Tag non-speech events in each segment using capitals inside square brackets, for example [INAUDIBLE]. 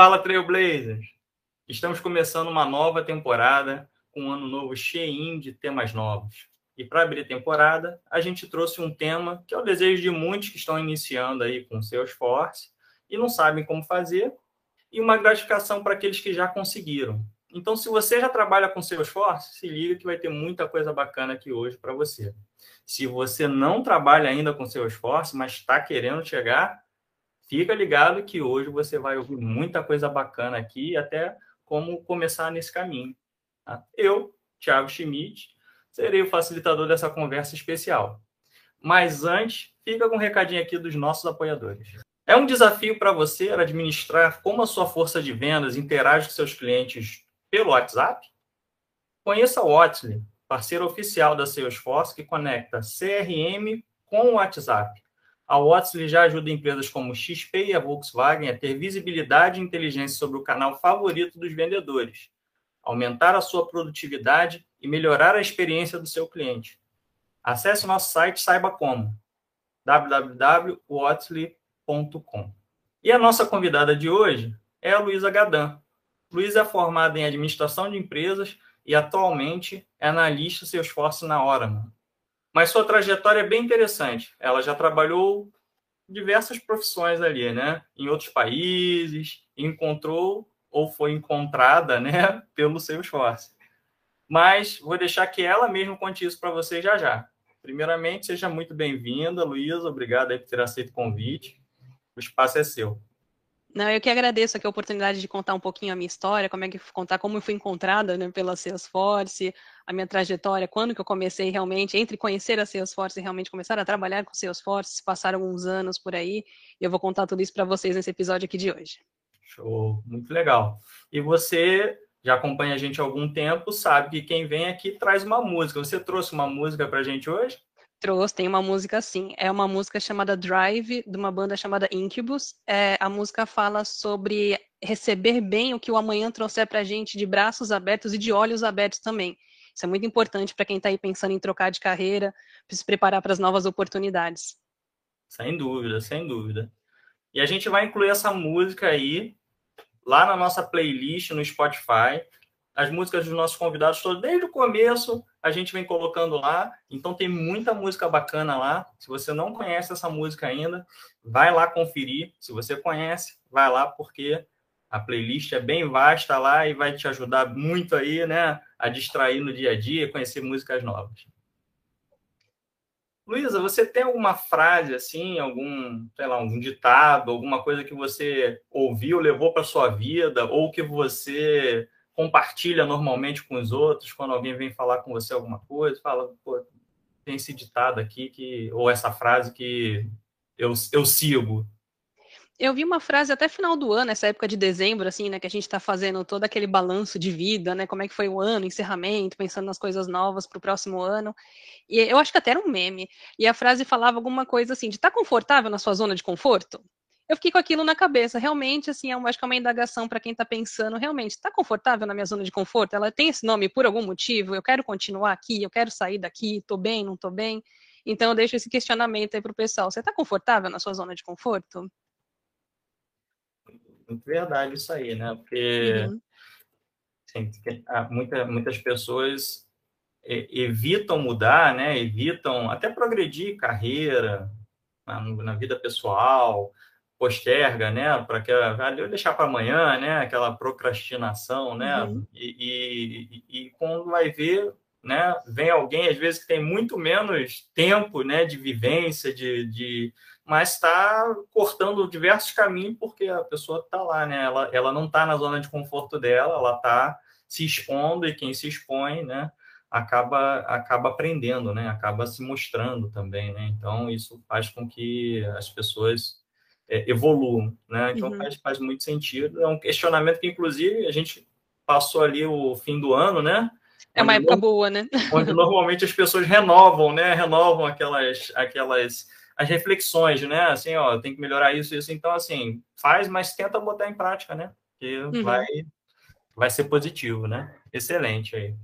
Fala, Trailblazers! Estamos começando uma nova temporada com um ano novo cheinho de temas novos. E para abrir temporada, a gente trouxe um tema que é o desejo de muitos que estão iniciando aí com Salesforce e não sabem como fazer, e uma gratificação para aqueles que já conseguiram. Então, se você já trabalha com Salesforce, se liga que vai ter muita coisa bacana aqui hoje para você. Se você não trabalha ainda com Salesforce, mas está querendo chegar, fica ligado que hoje você vai ouvir muita coisa bacana aqui, até como começar nesse caminho. Tá? Eu, Thiago Schmidt, serei o facilitador dessa conversa especial. Mas antes, fica com um recadinho aqui dos nossos apoiadores. É um desafio para você administrar como a sua força de vendas interage com seus clientes pelo WhatsApp? Conheça o Watsley, parceiro oficial da Salesforce que conecta CRM com o WhatsApp. A Watsley já ajuda empresas como XP e a Volkswagen a ter visibilidade e inteligência sobre o canal favorito dos vendedores, aumentar a sua produtividade e melhorar a experiência do seu cliente. Acesse nosso site saiba como www.watsley.com. E a nossa convidada de hoje é a Luísa Gadan. Luísa é formada em administração de empresas e atualmente é analista Salesforce na Oracle. Mas sua trajetória é bem interessante. Ela já trabalhou diversas profissões ali, né? Em outros países, encontrou ou foi encontrada, né, [LAUGHS] pelo Salesforce. Mas vou deixar que ela mesma conte isso para você já já. Primeiramente, seja muito bem-vinda, Luísa. Obrigado por ter aceito o convite. O espaço é seu. Não, eu que agradeço aqui a oportunidade de contar um pouquinho a minha história, como é que contar como eu fui encontrada né, pela Salesforce, a minha trajetória, quando que eu comecei realmente, entre conhecer a Salesforce e realmente começar a trabalhar com Salesforce, passaram alguns anos por aí, e eu vou contar tudo isso para vocês nesse episódio aqui de hoje. Show, muito legal. E você já acompanha a gente há algum tempo, sabe que quem vem aqui traz uma música. Você trouxe uma música para a gente hoje? Trouxe, tem uma música assim. É uma música chamada Drive, de uma banda chamada Incubus. É, a música fala sobre receber bem o que o amanhã trouxer para gente de braços abertos e de olhos abertos também. Isso é muito importante para quem está aí pensando em trocar de carreira, para se preparar para as novas oportunidades. Sem dúvida, sem dúvida. E a gente vai incluir essa música aí lá na nossa playlist no Spotify as músicas dos nossos convidados todos, desde o começo, a gente vem colocando lá. Então tem muita música bacana lá. Se você não conhece essa música ainda, vai lá conferir. Se você conhece, vai lá porque a playlist é bem vasta lá e vai te ajudar muito aí, né, a distrair no dia a dia, conhecer músicas novas. Luísa, você tem alguma frase assim, algum, sei lá, algum ditado, alguma coisa que você ouviu, levou para sua vida ou que você compartilha normalmente com os outros, quando alguém vem falar com você alguma coisa, fala, pô, tem esse ditado aqui, que, ou essa frase que eu, eu sigo. Eu vi uma frase até final do ano, essa época de dezembro, assim, né, que a gente está fazendo todo aquele balanço de vida, né, como é que foi o ano, encerramento, pensando nas coisas novas para o próximo ano. E eu acho que até era um meme. E a frase falava alguma coisa assim, de estar tá confortável na sua zona de conforto? Eu fiquei com aquilo na cabeça. Realmente, assim, eu acho que é uma indagação para quem está pensando, realmente, está confortável na minha zona de conforto? Ela tem esse nome por algum motivo? Eu quero continuar aqui, eu quero sair daqui, estou bem, não estou bem? Então, eu deixo esse questionamento aí para o pessoal. Você está confortável na sua zona de conforto? Muito verdade isso aí, né? Porque uhum. assim, muita, muitas pessoas evitam mudar, né? Evitam até progredir carreira, na, na vida pessoal, posterga, né, para que eu deixar para amanhã, né, aquela procrastinação, né, uhum. e, e, e, quando vai ver, né, vem alguém às vezes que tem muito menos tempo, né, de vivência, de, de mas está cortando diversos caminhos porque a pessoa está lá, né, ela, ela não está na zona de conforto dela, ela está se expondo e quem se expõe, né, acaba acaba aprendendo, né, acaba se mostrando também, né, então isso faz com que as pessoas é, evoluam, né? Então uhum. faz, faz muito sentido. É um questionamento que, inclusive, a gente passou ali o fim do ano, né? É uma época boa, né? Onde [LAUGHS] normalmente as pessoas renovam, né? Renovam aquelas, aquelas as reflexões, né? Assim, ó, tem que melhorar isso, isso. Então, assim, faz, mas tenta botar em prática, né? Que uhum. vai, vai ser positivo, né? Excelente aí.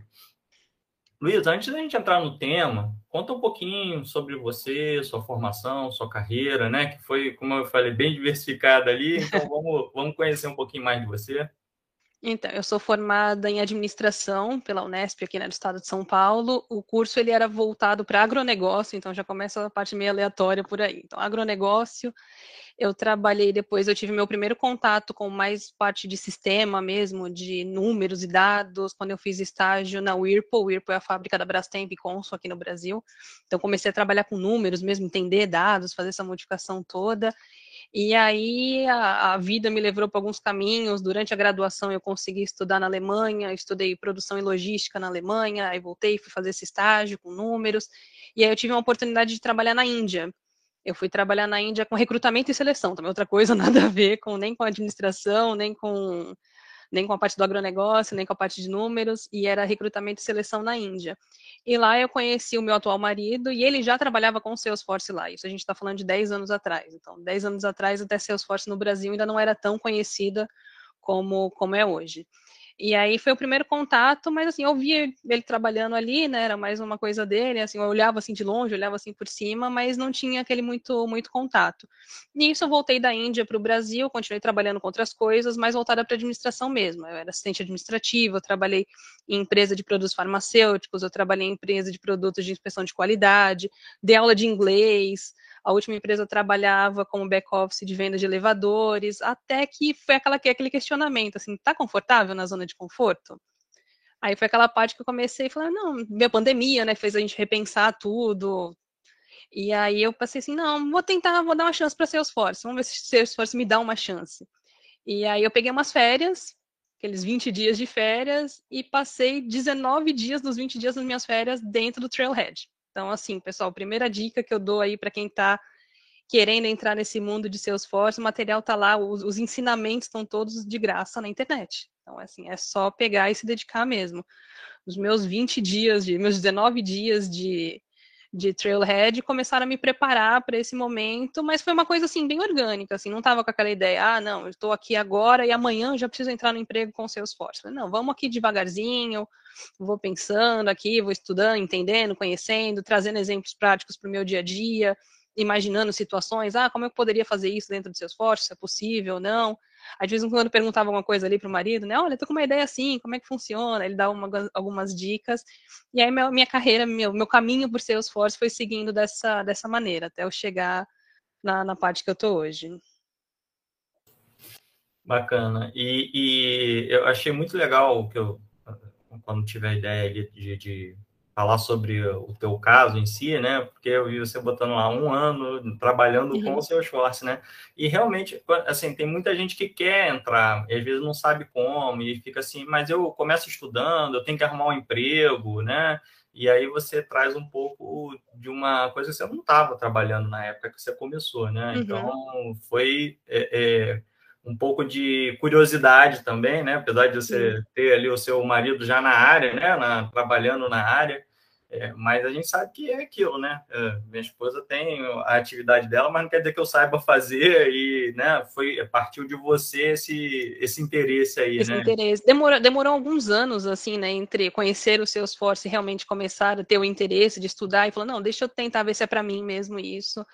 Luiz, antes da gente entrar no tema, conta um pouquinho sobre você, sua formação, sua carreira, né? Que foi, como eu falei, bem diversificada ali. Então [LAUGHS] vamos, vamos conhecer um pouquinho mais de você. Então, eu sou formada em administração pela Unesp aqui né, no estado de São Paulo. O curso ele era voltado para agronegócio, então já começa a parte meio aleatória por aí. Então, agronegócio, eu trabalhei depois, eu tive meu primeiro contato com mais parte de sistema mesmo, de números e dados, quando eu fiz estágio na Whirlpool. Whirlpool é a fábrica da Brastemp e Consul aqui no Brasil. Então, comecei a trabalhar com números mesmo, entender dados, fazer essa modificação toda. E aí a, a vida me levou para alguns caminhos. Durante a graduação eu consegui estudar na Alemanha, estudei produção e logística na Alemanha, aí voltei, fui fazer esse estágio com números, e aí eu tive uma oportunidade de trabalhar na Índia. Eu fui trabalhar na Índia com recrutamento e seleção, também outra coisa, [LAUGHS] nada a ver com nem com administração, nem com nem com a parte do agronegócio, nem com a parte de números, e era recrutamento e seleção na Índia. E lá eu conheci o meu atual marido, e ele já trabalhava com Salesforce lá, isso a gente está falando de 10 anos atrás. Então, 10 anos atrás, até Salesforce no Brasil ainda não era tão conhecida como, como é hoje. E aí foi o primeiro contato, mas assim, eu via ele trabalhando ali, né? Era mais uma coisa dele, assim, eu olhava assim de longe, olhava assim por cima, mas não tinha aquele muito muito contato. Nisso eu voltei da Índia para o Brasil, continuei trabalhando com outras coisas, mas voltada para administração mesmo. Eu era assistente administrativa, eu trabalhei em empresa de produtos farmacêuticos, eu trabalhei em empresa de produtos de inspeção de qualidade, dei aula de inglês, a última empresa trabalhava como back-office de venda de elevadores, até que foi aquela, aquele questionamento, assim, tá confortável na zona de conforto? Aí foi aquela parte que eu comecei a falar, não, minha pandemia, né, fez a gente repensar tudo. E aí eu passei assim, não, vou tentar, vou dar uma chance para Salesforce, vamos ver se Salesforce me dá uma chance. E aí eu peguei umas férias, aqueles 20 dias de férias, e passei 19 dias dos 20 dias das minhas férias dentro do Trailhead. Então, assim, pessoal, primeira dica que eu dou aí para quem está querendo entrar nesse mundo de Salesforce, o material está lá, os, os, ensinamentos estão todos de graça na internet. Então, assim, é só pegar e se dedicar mesmo. Os meus 20 dias, de, meus 19 dias de, de Trailhead começaram a me preparar para esse momento, mas foi uma coisa assim bem orgânica, assim, não estava com aquela ideia, ah, não, eu estou aqui agora e amanhã já preciso entrar no emprego com Salesforce. Falei, não, vamos aqui devagarzinho, vou pensando aqui, vou estudando, entendendo, conhecendo, trazendo exemplos práticos para o meu dia a dia, imaginando situações, ah, como eu poderia fazer isso dentro do Salesforce, se é possível ou não. Às vezes, quando perguntava alguma coisa ali para o marido, né, olha, tô com uma ideia assim, como é que funciona? Ele dá uma, algumas dicas. E aí, minha, minha carreira, meu, meu caminho por Salesforce foi seguindo dessa, dessa maneira, até eu chegar na, na parte que eu tô hoje. Bacana. E, e eu achei muito legal que eu, quando tive a ideia de, de falar sobre o teu caso em si, né? Porque eu vi você botando lá um ano trabalhando uhum. com o seu esforço, né? E realmente, assim, tem muita gente que quer entrar, e às vezes não sabe como, e fica assim, mas eu começo estudando, eu tenho que arrumar um emprego, né? E aí você traz um pouco de uma coisa que você não estava trabalhando na época que você começou, né? Uhum. Então, foi... É, é, um pouco de curiosidade também, né? Apesar de você ter ali o seu marido já na área, né? Na, trabalhando na área, é, mas a gente sabe que é aquilo, né? É, minha esposa tem a atividade dela, mas não quer dizer que eu saiba fazer e, né? Foi partiu de você esse esse interesse aí, esse né? interesse demorou demorou alguns anos assim, né? Entre conhecer o seu esforço e realmente começar a ter o interesse de estudar e falar não, deixa eu tentar ver se é para mim mesmo isso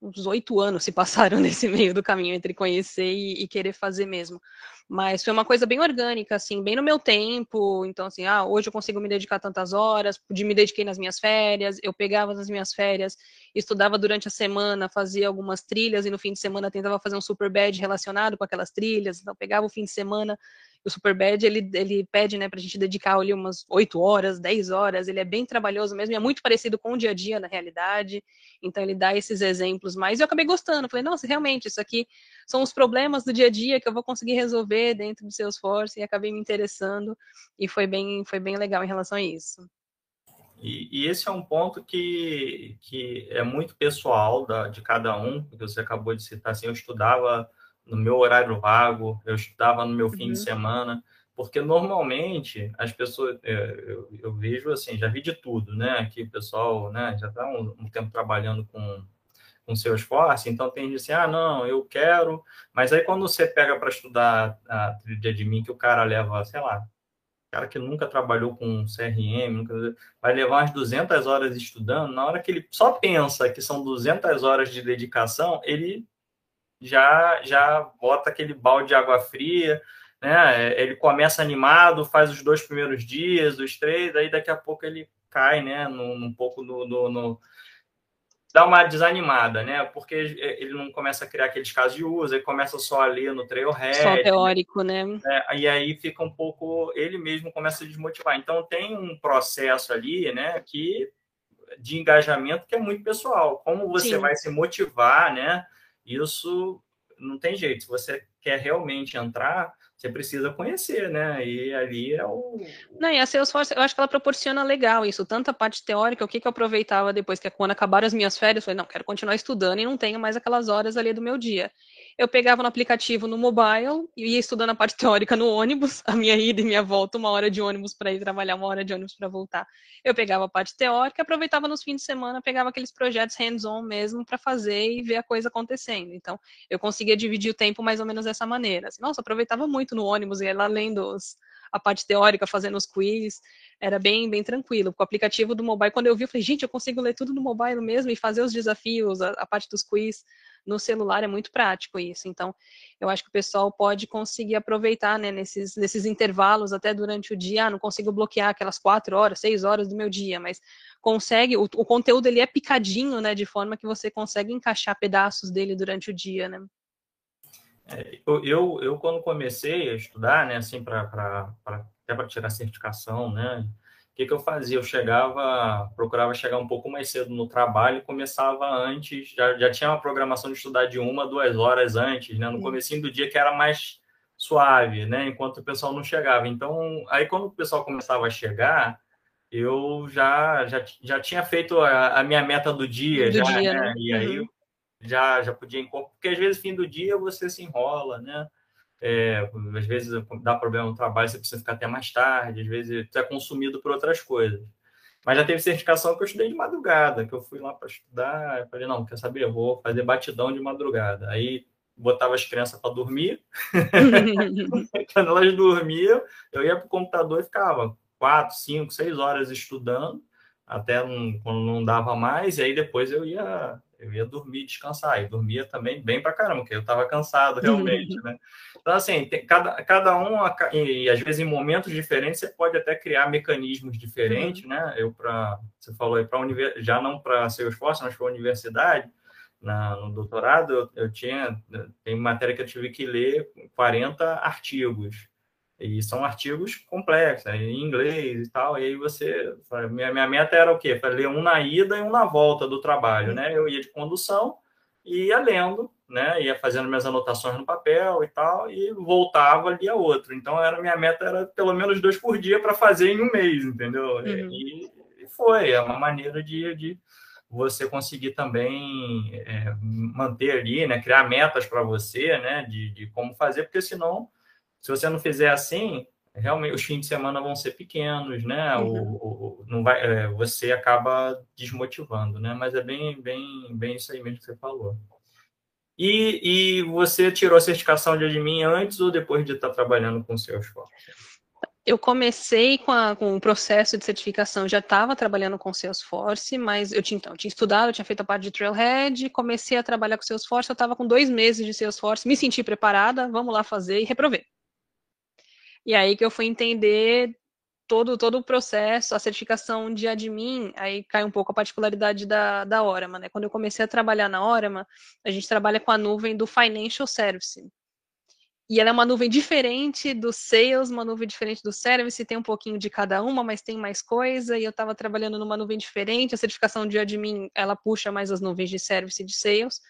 uns oito anos se passaram [LAUGHS] nesse meio do caminho entre conhecer e, e, querer fazer mesmo. Mas foi uma coisa bem orgânica, assim, bem no meu tempo. Então, assim, ah, hoje eu consigo me dedicar tantas horas, me dediquei nas minhas férias, eu pegava nas minhas férias, estudava durante a semana, fazia algumas trilhas e no fim de semana tentava fazer um super bad relacionado com aquelas trilhas. Então, pegava o fim de semana o Superbad, ele, ele pede, né, pra gente dedicar ali umas 8 horas, 10 horas, ele é bem trabalhoso mesmo, é muito parecido com o dia a dia na realidade, então ele dá esses exemplos, mas eu acabei gostando, falei, nossa, realmente, isso aqui são os problemas do dia a dia que eu vou conseguir resolver dentro do Salesforce, e acabei me interessando, e foi bem, foi bem legal em relação a isso. E, e, esse é um ponto que, que é muito pessoal da, de cada um, porque você acabou de citar, assim, eu estudava no meu horário vago, eu estudava no meu fim de uhum. semana, porque normalmente as pessoas, é, eu, eu, vejo assim, já vi de tudo, né? Aqui o pessoal né, já está um, um, tempo trabalhando com, com seu esforço, então tem gente assim, ah, não, eu quero, mas aí quando você pega para estudar a trilha de mim, que o cara leva, sei lá, cara que nunca trabalhou com CRM, nunca, vai levar umas 200 horas estudando, na hora que ele só pensa que são 200 horas de dedicação, ele já já bota aquele balde de água fria, né? Ele começa animado, faz os dois primeiros dias, os três, aí daqui a pouco ele cai, né, num, num pouco no, no, no dá uma desanimada, né? Porque ele não começa a criar aqueles casos de uso, ele começa só a ler no Trailhead. Só teórico, né? né? E aí fica um pouco, ele mesmo começa a desmotivar. Então tem um processo ali, né, que de engajamento que é muito pessoal. Como você Sim. vai se motivar, né? Isso não tem jeito. Se você quer realmente entrar, você precisa conhecer, né? E ali é o. Não, e a Salesforce, eu acho que ela proporciona legal isso, tanto a parte teórica, o que, que eu aproveitava depois que quando acabaram as minhas férias, eu falei, não, quero continuar estudando e não tenho mais aquelas horas ali do meu dia eu pegava no aplicativo no mobile e ia estudando a parte [LAUGHS] teórica no ônibus, a minha ida e minha volta, uma hora de ônibus para ir trabalhar, uma hora de ônibus para voltar. Eu pegava a parte teórica, aproveitava nos fins de semana, pegava aqueles projetos hands-on mesmo para fazer e ver a coisa acontecendo. Então, eu conseguia dividir o tempo mais ou menos dessa maneira. Assim, nossa, aproveitava muito no ônibus, ia lá lendo os, a parte teórica, fazendo os quiz, era bem, bem tranquilo. Com o aplicativo do mobile, quando eu vi, eu falei, gente, eu consigo ler tudo no mobile mesmo e fazer os desafios, a, a parte dos quiz no celular é muito prático isso. Então, eu acho que o pessoal pode conseguir aproveitar né, nesses, nesses intervalos até durante o dia. Ah, não consigo bloquear aquelas quatro horas, seis horas do meu dia, mas consegue. O, o conteúdo ele é picadinho, né, de forma que você consegue encaixar pedaços dele durante o dia, né? É, eu, eu, quando comecei a estudar, né, assim, para até para tirar certificação, né, que, que eu fazia? Eu chegava, procurava chegar um pouco mais cedo no trabalho e começava antes, já, já tinha uma programação de estudar de uma, duas horas antes, né? No começo do dia que era mais suave, né? Enquanto o pessoal não chegava. Então, aí quando o pessoal começava a chegar, eu já, já, já tinha feito a, a minha meta do dia, do já, dia né? né? E uhum. aí já, já podia incorporar, porque às vezes fim do dia você se enrola, né? É, às vezes dá problema no trabalho, você precisa ficar até mais tarde, às vezes você é consumido por outras coisas. Mas já teve certificação que eu estudei de madrugada, que eu fui lá para estudar, falei, não, quer saber, eu vou fazer batidão de madrugada. Aí botava as crianças para dormir, [LAUGHS] quando elas dormiam, eu ia para o computador e ficava quatro, cinco, seis horas estudando, até não, quando não dava mais, e aí depois eu ia eu ia dormir, descansar, e dormia também bem pra caramba, porque eu estava cansado realmente, [LAUGHS] né? Então, assim, tem, cada, cada um, e às vezes em momentos diferentes, você pode até criar mecanismos diferentes, uhum. né? Eu, para você falou aí, para já não para ser esforço, mas para a universidade, na, no doutorado, eu, eu tinha, tem matéria que eu tive que ler 40 artigos. E são artigos complexos, né, em inglês e tal. E aí você. Minha, minha meta era o quê? Para ler um na ida e um na volta do trabalho, né? Eu ia de condução e ia lendo, né? Ia fazendo minhas anotações no papel e tal, e voltava ali a outro. Então, era minha meta era pelo menos dois por dia para fazer em um mês, entendeu? Uhum. E, e, foi, é uma maneira de, de você conseguir também é, manter ali, né? Criar metas para você, né? De, de como fazer, porque senão se você não fizer assim, realmente os fins de semana vão ser pequenos, né? Uhum. O, o, não vai, é, você acaba desmotivando, né? Mas é bem, bem, bem isso aí mesmo que você falou. E, e você tirou a certificação de admin antes ou depois de estar trabalhando com o Salesforce? Eu comecei com, a, com o processo de certificação, já estava trabalhando com Salesforce, mas eu tinha, então, eu tinha estudado, eu tinha feito a parte de Trailhead, comecei a trabalhar com Salesforce, eu estava com dois meses de Salesforce, me senti preparada, vamos lá fazer e reprovei. E aí que eu fui entender todo, todo o processo, a certificação de admin, aí cai um pouco a particularidade da, da Orama, né? Quando eu comecei a trabalhar na Orama, a gente trabalha com a nuvem do Financial Service. E ela é uma nuvem diferente do Sales, uma nuvem diferente do Service, tem um pouquinho de cada uma, mas tem mais coisa, e eu estava trabalhando numa nuvem diferente, a certificação de admin, ela puxa mais as nuvens de Service e de Sales,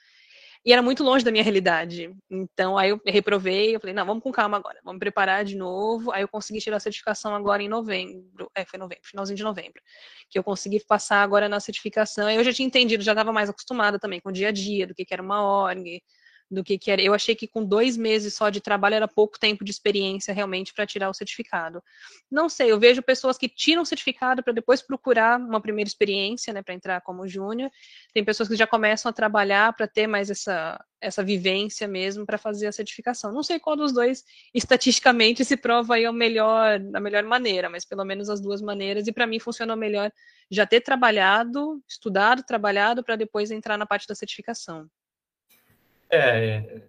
e era muito longe da minha realidade. Então, aí eu reprovei, eu falei, não, vamos com calma agora, vamos preparar de novo. Aí eu consegui tirar a certificação agora em novembro, é, foi novembro, finalzinho de novembro, que eu consegui passar agora na certificação. Aí eu já tinha entendido, já estava mais acostumada também com o dia a dia, do que, que era uma org, do que, que era. Eu achei que com dois meses só de trabalho era pouco tempo de experiência realmente para tirar o certificado. Não sei, eu vejo pessoas que tiram o certificado para depois procurar uma primeira experiência, né, para entrar como júnior. Tem pessoas que já começam a trabalhar para ter mais essa, essa vivência mesmo para fazer a certificação. Não sei qual dos dois estatisticamente se prova aí a melhor, a melhor maneira, mas pelo menos as duas maneiras. E para mim funcionou melhor já ter trabalhado, estudado, trabalhado para depois entrar na parte da certificação. É,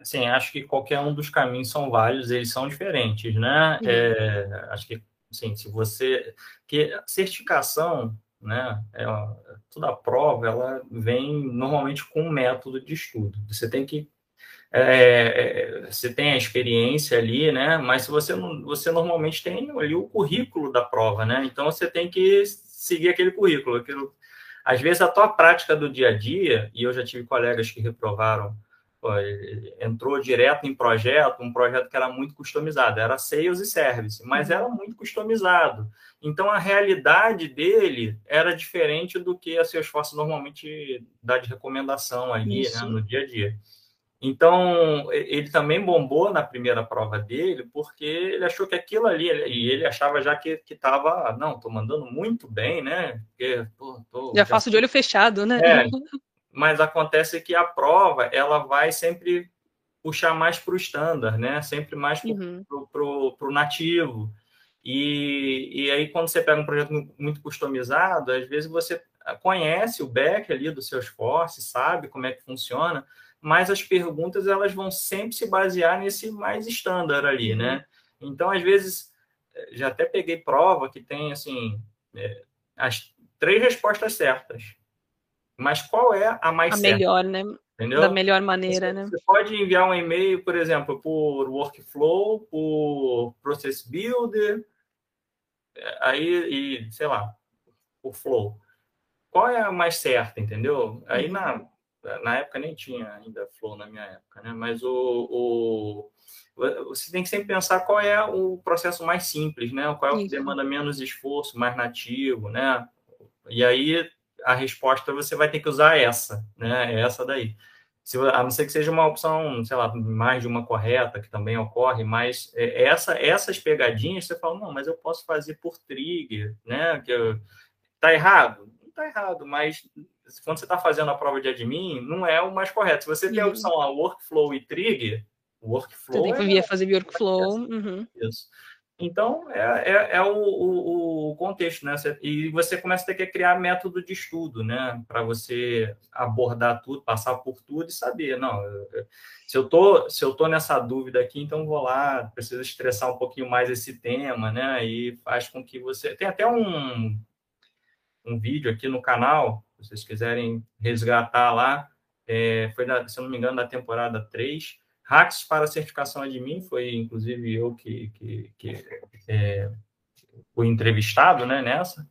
assim, acho que qualquer um dos caminhos são válidos, eles são diferentes, né? Uhum. É, acho que, assim, se você... que certificação, né, é, toda prova, ela vem normalmente com um método de estudo. Você tem que é, é, você tem a experiência ali, né? Mas se você não, você normalmente tem ali o currículo da prova, né? Então você tem que seguir aquele currículo. Aquilo, às vezes a tua prática do dia a dia, e eu já tive colegas que reprovaram, pô, entrou direto em projeto, um projeto que era muito customizado, era sales e service, mas era muito customizado. Então a realidade dele era diferente do que a Salesforce normalmente dá de recomendação ali né, no dia a dia. Então, ele também bombou na primeira prova dele, porque ele achou que aquilo ali, e ele achava já que estava, não, estou mandando muito bem, né? Porque, tô, tô, já, já faço de olho fechado, né? É, [LAUGHS] mas acontece que a prova, ela vai sempre puxar mais para o standard, né? Sempre mais para o uhum. nativo. E, e aí, quando você pega um projeto muito customizado, às vezes você conhece o back ali do seu esforço, sabe como é que funciona, mas as perguntas elas vão sempre se basear nesse mais estándar ali, né? Uhum. Então, às vezes, eh, já até peguei prova que tem, assim, é, as três respostas certas. Mas qual é a mais a certa? melhor, né? Entendeu? Da melhor maneira, você, né? Você pode enviar um e-mail, por exemplo, por workflow, por process builder, eh, aí, e, sei lá, por flow. Qual é a mais certa, entendeu? Aí, na na época nem tinha ainda Flow na minha época, né? Mas o, o, você tem que sempre pensar qual é o processo mais simples, né? Qual é o que demanda menos esforço, mais nativo, né? E aí a resposta você vai ter que usar essa, né? É essa daí. Se, a não ser que seja uma opção, sei lá, mais de uma correta, que também ocorre, mas é, essa, essas pegadinhas você fala, não, mas eu posso fazer por trigger, né? Que eu, tá errado? Não tá errado, mas quando você está fazendo a prova de admin, não é o mais correto. Se você tem a uhum. opção lá, workflow e trigger, workflow. Você tem que é, fazer workflow. Uhum. Isso. Então, é, é, é o, o, o, contexto, né? E você começa a ter que criar método de estudo, né? Para você abordar tudo, passar por tudo e saber, não, se eu tô, se eu tô nessa dúvida aqui, então vou lá, preciso estressar um pouquinho mais esse tema, né? E faz com que você... Tem até um, um vídeo aqui no canal se vocês quiserem resgatar lá, é, foi, da, se não me engano, da temporada 3. Hacks para certificação admin, foi inclusive eu que, que, que é, fui entrevistado né, nessa.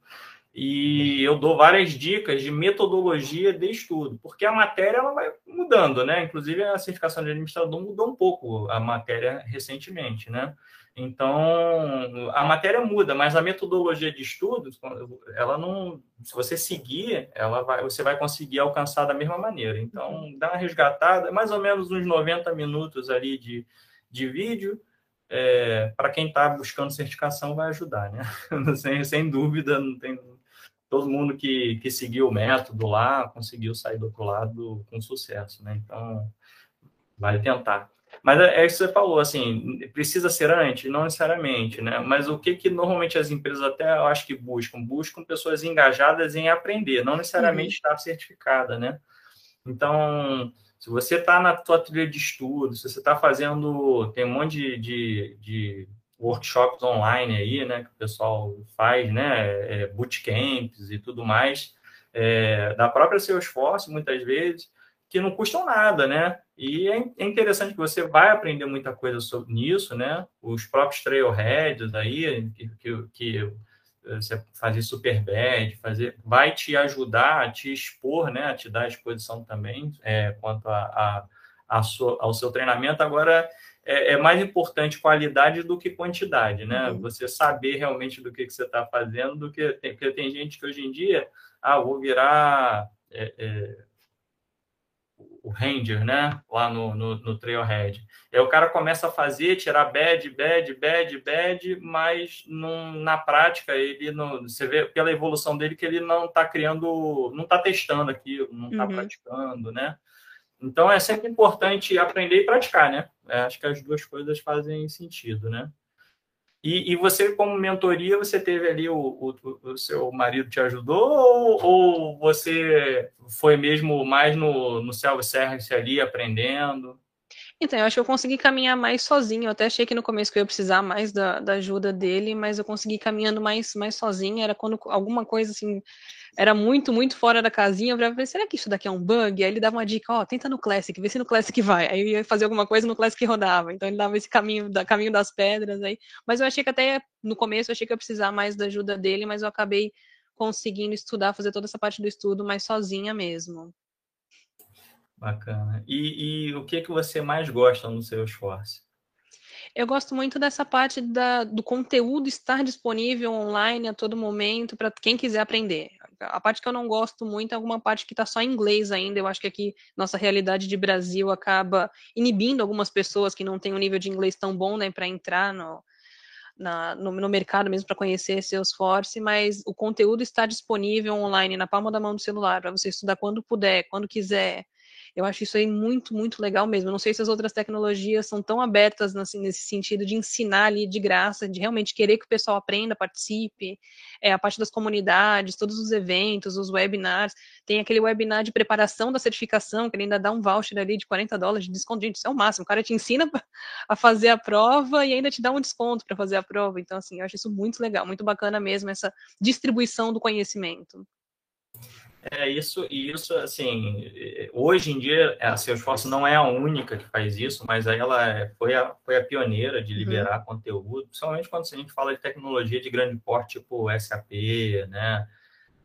E eu dou várias dicas de metodologia de estudo, porque a matéria ela vai mudando, né? Inclusive a certificação de administrador mudou um pouco a matéria recentemente, né? Então, a matéria muda, mas a metodologia de estudo, ela não, se você seguir, ela vai, você vai conseguir alcançar da mesma maneira. Então, dá uma resgatada, mais ou menos uns 90 minutos ali de, de vídeo, é, para quem está buscando certificação vai ajudar, né? [LAUGHS] sem, sem dúvida, não tem todo mundo que, que seguiu o método lá conseguiu sair do outro lado com sucesso, né? Então, vale tentar. Mas é, é isso que você falou, assim, precisa ser antes? Não necessariamente, né? Mas o que, que normalmente as empresas até eu acho que buscam? Buscam pessoas engajadas em aprender, não necessariamente uhum. estar certificada, né? Então, se você está na tua trilha de estudo, se você está fazendo, tem um monte de, de, de, workshops online aí, né, que o pessoal faz, né, é, bootcamps e tudo mais, é, da própria Salesforce, muitas vezes, que não custam nada, né? E é, é interessante que você vai aprender muita coisa sobre nisso, né? Os próprios trailheads aí, que, que, que eh, você fazer super bad, fazer, vai te ajudar a te expor, né? A te dar exposição também é, quanto a, a, a ao seu treinamento. Agora, é, é, mais importante qualidade do que quantidade, né? Uhum. Você saber realmente do que, que você está fazendo, do que tem, porque tem gente que hoje em dia, ah, vou virar é, é o Ranger, né? Lá no, no, no Trailhead. Aí o cara começa a fazer, tirar bad, bad, bad, bad, mas não, na prática ele não. Você vê pela evolução dele que ele não está criando, não está testando aquilo, não está uhum. praticando, né? Então é sempre importante aprender e praticar, né? É, acho que as duas coisas fazem sentido, né? E, e, você, como mentoria, você teve ali o, o, o seu marido te ajudou ou, ou, você foi mesmo mais no, no self-service ali aprendendo? Então, eu acho que eu consegui caminhar mais sozinho. Eu até achei que no começo que eu ia precisar mais da, da ajuda dele, mas eu consegui caminhando mais, mais sozinha. Era quando alguma coisa assim era muito, muito fora da casinha. Eu falei, será que isso daqui é um bug? Aí ele dava uma dica, ó, oh, tenta no Classic, vê se no Classic vai. Aí eu ia fazer alguma coisa no Classic rodava. Então ele dava esse caminho, da, caminho das pedras aí. Mas eu achei que até no começo eu achei que eu ia precisar mais da ajuda dele, mas eu acabei conseguindo estudar, fazer toda essa parte do estudo, mas sozinha mesmo. Bacana. E, e o que que você mais gosta no seu esforço? Eu gosto muito dessa parte da, do conteúdo estar disponível online a todo momento para quem quiser aprender. A parte que eu não gosto muito é alguma parte que está só em inglês ainda. Eu acho que aqui nossa realidade de Brasil acaba inibindo algumas pessoas que não têm um nível de inglês tão bom, né, para entrar no, na, no, no, mercado mesmo para conhecer Salesforce, mas o conteúdo está disponível online na palma da mão do celular para você estudar quando puder, quando quiser. Eu acho isso aí muito, muito legal mesmo. Eu não sei se as outras tecnologias são tão abertas assim, nesse sentido de ensinar ali de graça, de realmente querer que o pessoal aprenda, participe. É, a parte das comunidades, todos os eventos, os webinars. Tem aquele webinar de preparação da certificação, que ele ainda dá um voucher ali de 40 dólares de desconto. Gente, isso é o máximo. O cara te ensina [LAUGHS] a fazer a prova e ainda te dá um desconto para fazer a prova. Então, assim, eu acho isso muito legal, muito bacana mesmo, essa distribuição do conhecimento. É isso, e isso, assim, hoje em dia a Salesforce não é a única que faz isso, mas aí ela é, foi a, foi a pioneira de uhum. liberar uhum. conteúdo, principalmente quando a gente fala de tecnologia de grande porte, tipo SAP, né,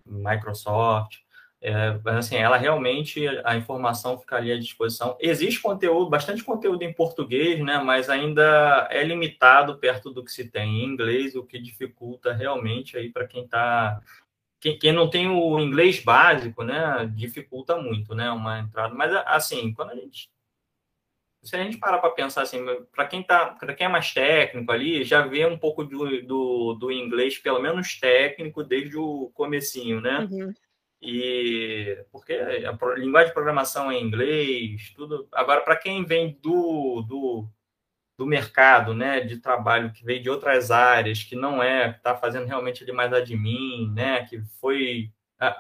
Microsoft, é, mas assim, ela realmente, a informação fica ali à disposição. Existe conteúdo, bastante conteúdo em português, né, mas ainda é limitado perto do que se tem em inglês, o que dificulta realmente aí para quem está quem, quem, não tem o inglês básico, né, dificulta muito, né, uma entrada. Mas assim, quando a gente se a gente parar para pensar assim, para quem tá, para quem é mais técnico ali, já vê um pouco do, do, do, inglês, pelo menos técnico, desde o comecinho, né? Uhum. E porque a linguagem de programação é em inglês, tudo. Agora, para quem vem do, do do mercado, né, de trabalho que veio de outras áreas, que não é, está fazendo realmente ali mais admin, né, que foi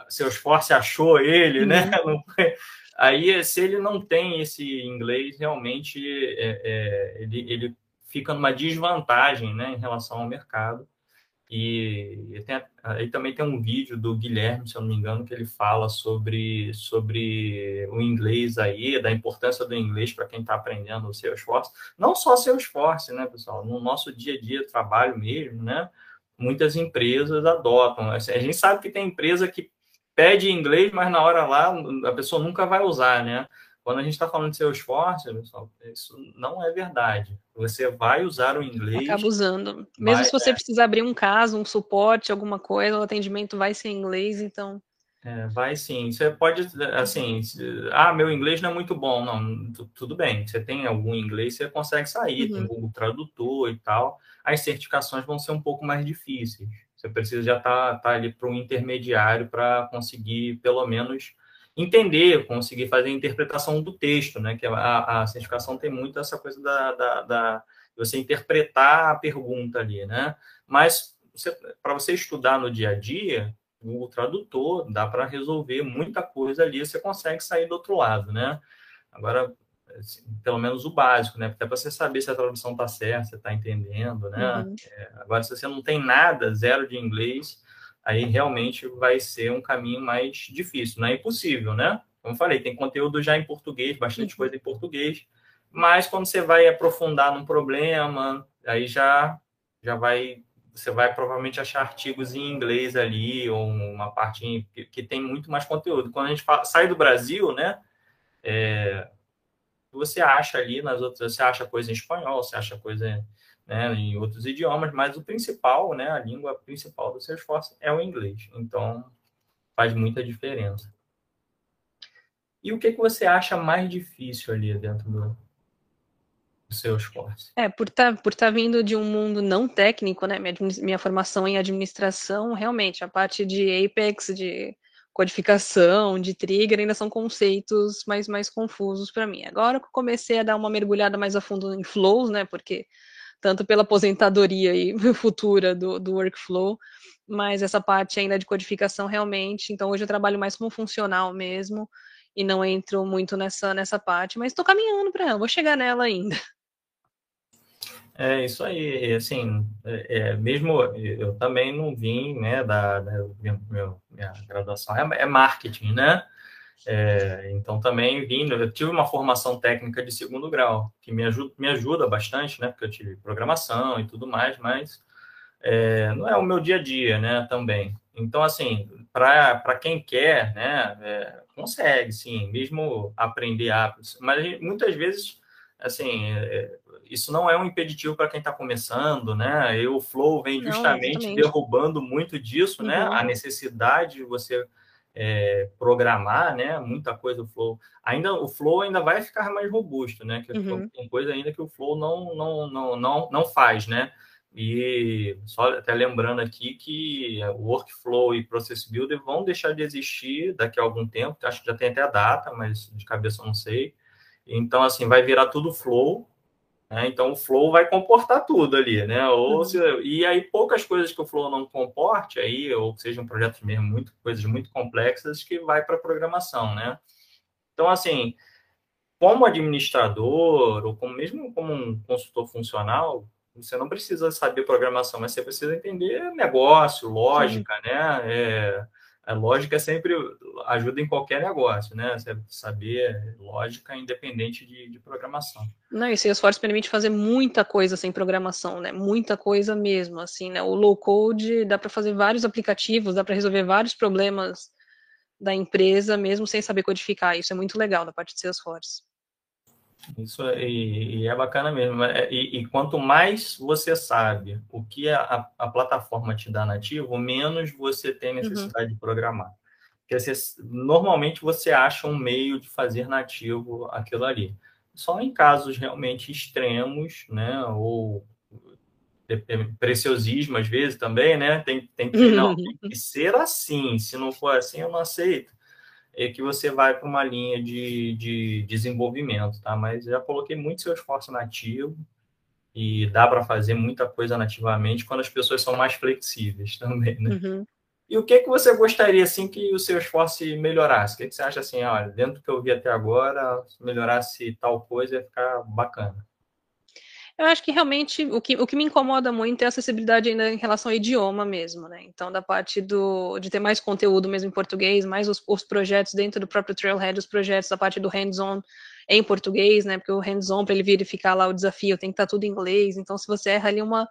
seu esforço achou ele, né, uhum. [LAUGHS] aí se ele não tem esse inglês, realmente é, é, ele, ele fica numa desvantagem, né, em relação ao mercado. E aí também tem um vídeo do Guilherme, se eu não me engano, que ele fala sobre, sobre o inglês aí, da importância do inglês para quem está aprendendo o seu esforço. Não só seu esforço, né, pessoal? No nosso dia a dia, trabalho mesmo, né? Muitas empresas adotam. A gente sabe que tem empresa que pede inglês, mas na hora lá a pessoa nunca vai usar, né? Quando a gente está falando de seu esforço, pessoal, isso não é verdade. Você vai usar o inglês. Acaba usando. Mesmo vai, se você é. precisar abrir um caso, um suporte, alguma coisa, o atendimento vai ser em inglês, então. É, vai sim. Você pode, assim, ah, meu inglês não é muito bom. Não, tudo bem. Você tem algum inglês, você consegue sair, uhum. tem Google Tradutor e tal. As certificações vão ser um pouco mais difíceis. Você precisa já estar tá, tá ali para um intermediário para conseguir, pelo menos, entender, conseguir fazer a interpretação do texto, né? Que a, a certificação tem muito essa coisa da, da, da você interpretar a pergunta ali, né? Mas para você estudar no dia a dia, o tradutor dá para resolver muita coisa ali, você consegue sair do outro lado, né? Agora, assim, pelo menos o básico, né? Até para você saber se a tradução está certa, você está entendendo, né? Uhum. É, agora, se você não tem nada, zero de inglês, aí realmente vai ser um caminho mais difícil. Não é impossível, né? Como eu falei, tem conteúdo já em português, bastante uhum. coisa em português, mas quando você vai aprofundar num problema, aí já, já vai. Você vai provavelmente achar artigos em inglês ali, ou uma parte que, que, tem muito mais conteúdo. Quando a gente fala, sai do Brasil, né? É, você acha ali nas outras, você acha coisa em espanhol, você acha coisa né, em outros idiomas, mas o principal, né, a língua principal do Salesforce é o inglês. Então, faz muita diferença. E o que, que você acha mais difícil ali dentro do, do seu esporte? É, por estar tá, por tá vindo de um mundo não técnico, né? Minha, minha formação em administração, realmente, a parte de Apex, de codificação, de trigger, ainda são conceitos mais, mais confusos para mim. Agora que eu comecei a dar uma mergulhada mais a fundo em flows, né? Porque tanto pela aposentadoria e [LAUGHS] futura do, do workflow, mas essa parte ainda de codificação realmente. Então hoje eu trabalho mais como funcional mesmo e não entro muito nessa, nessa parte, mas estou caminhando para ela, vou chegar nela ainda. É isso aí, assim, é, é, mesmo eu também não vim, né, da, da minha, minha, graduação é, é marketing, né? É, então também vim, eu tive uma formação técnica de segundo grau que me ajuda, me ajuda bastante, né? Porque eu tive programação e tudo mais, mas é, não é o meu dia a dia, né? Também. Então assim, para quem quer, né? É, consegue, sim, mesmo aprender apps, mas muitas vezes, assim, é, isso não é um impeditivo para quem está começando, né? E o Flow vem justamente não, derrubando muito disso, uhum. né? A necessidade de você é, programar, né? Muita coisa do Flow. Ainda o Flow ainda vai ficar mais robusto, né? Que uhum. tem coisa ainda que o Flow não, não, não, não, não faz, né? E só até lembrando aqui que o Workflow e Process Builder vão deixar de existir daqui a algum tempo. Acho que já tem até a data, mas de cabeça eu não sei. Então, assim, vai virar tudo Flow. Né? Então, o Flow vai comportar tudo ali, né? Ou uhum. se, e aí, poucas coisas que o Flow não comporte, aí, ou sejam projetos mesmo, muito, coisas muito complexas, que vai para a programação, né? Então, assim, como administrador, ou como, mesmo como um consultor funcional, você não precisa saber programação, mas você precisa entender negócio, lógica, Sim. né? É, a lógica sempre ajuda em qualquer negócio, né? Você saber lógica independente de, de programação. Não, e Salesforce permite fazer muita coisa sem programação, né? Muita coisa mesmo, assim, né? O low code dá para fazer vários aplicativos, dá para resolver vários problemas da empresa mesmo sem saber codificar. Isso é muito legal da parte de Salesforce. Isso é, e, e é bacana mesmo. É, e, e, quanto mais você sabe o que a, a, plataforma te dá nativo, menos você tem uhum. necessidade uhum. de programar. Porque você, normalmente você acha um meio de fazer nativo aquilo ali. Só em casos realmente extremos, né? Ou preciosismo às vezes também, né? Tem, tem, que, não, tem que ser assim. Se não for assim, eu não aceito é que você vai para uma linha de, de desenvolvimento, tá? Mas já coloquei muito seu esforço nativo e dá para fazer muita coisa nativamente quando as pessoas são mais flexíveis [LAUGHS] também, né? Uhum. E o que que você gostaria assim que o seu esforço melhorasse? O que, que você acha assim, olha, dentro do que eu vi até agora, se melhorasse tal coisa ia ficar bacana? Eu acho que realmente o que, o que me incomoda muito é a acessibilidade ainda em relação ao idioma mesmo, né? Então, da parte do, de ter mais conteúdo mesmo em português, mais os, os projetos dentro do próprio Trailhead, os projetos da parte do hands-on em português, né? Porque o hands-on, para ele verificar lá o desafio, tem que estar tá tudo em inglês. Então, se você erra ali uma,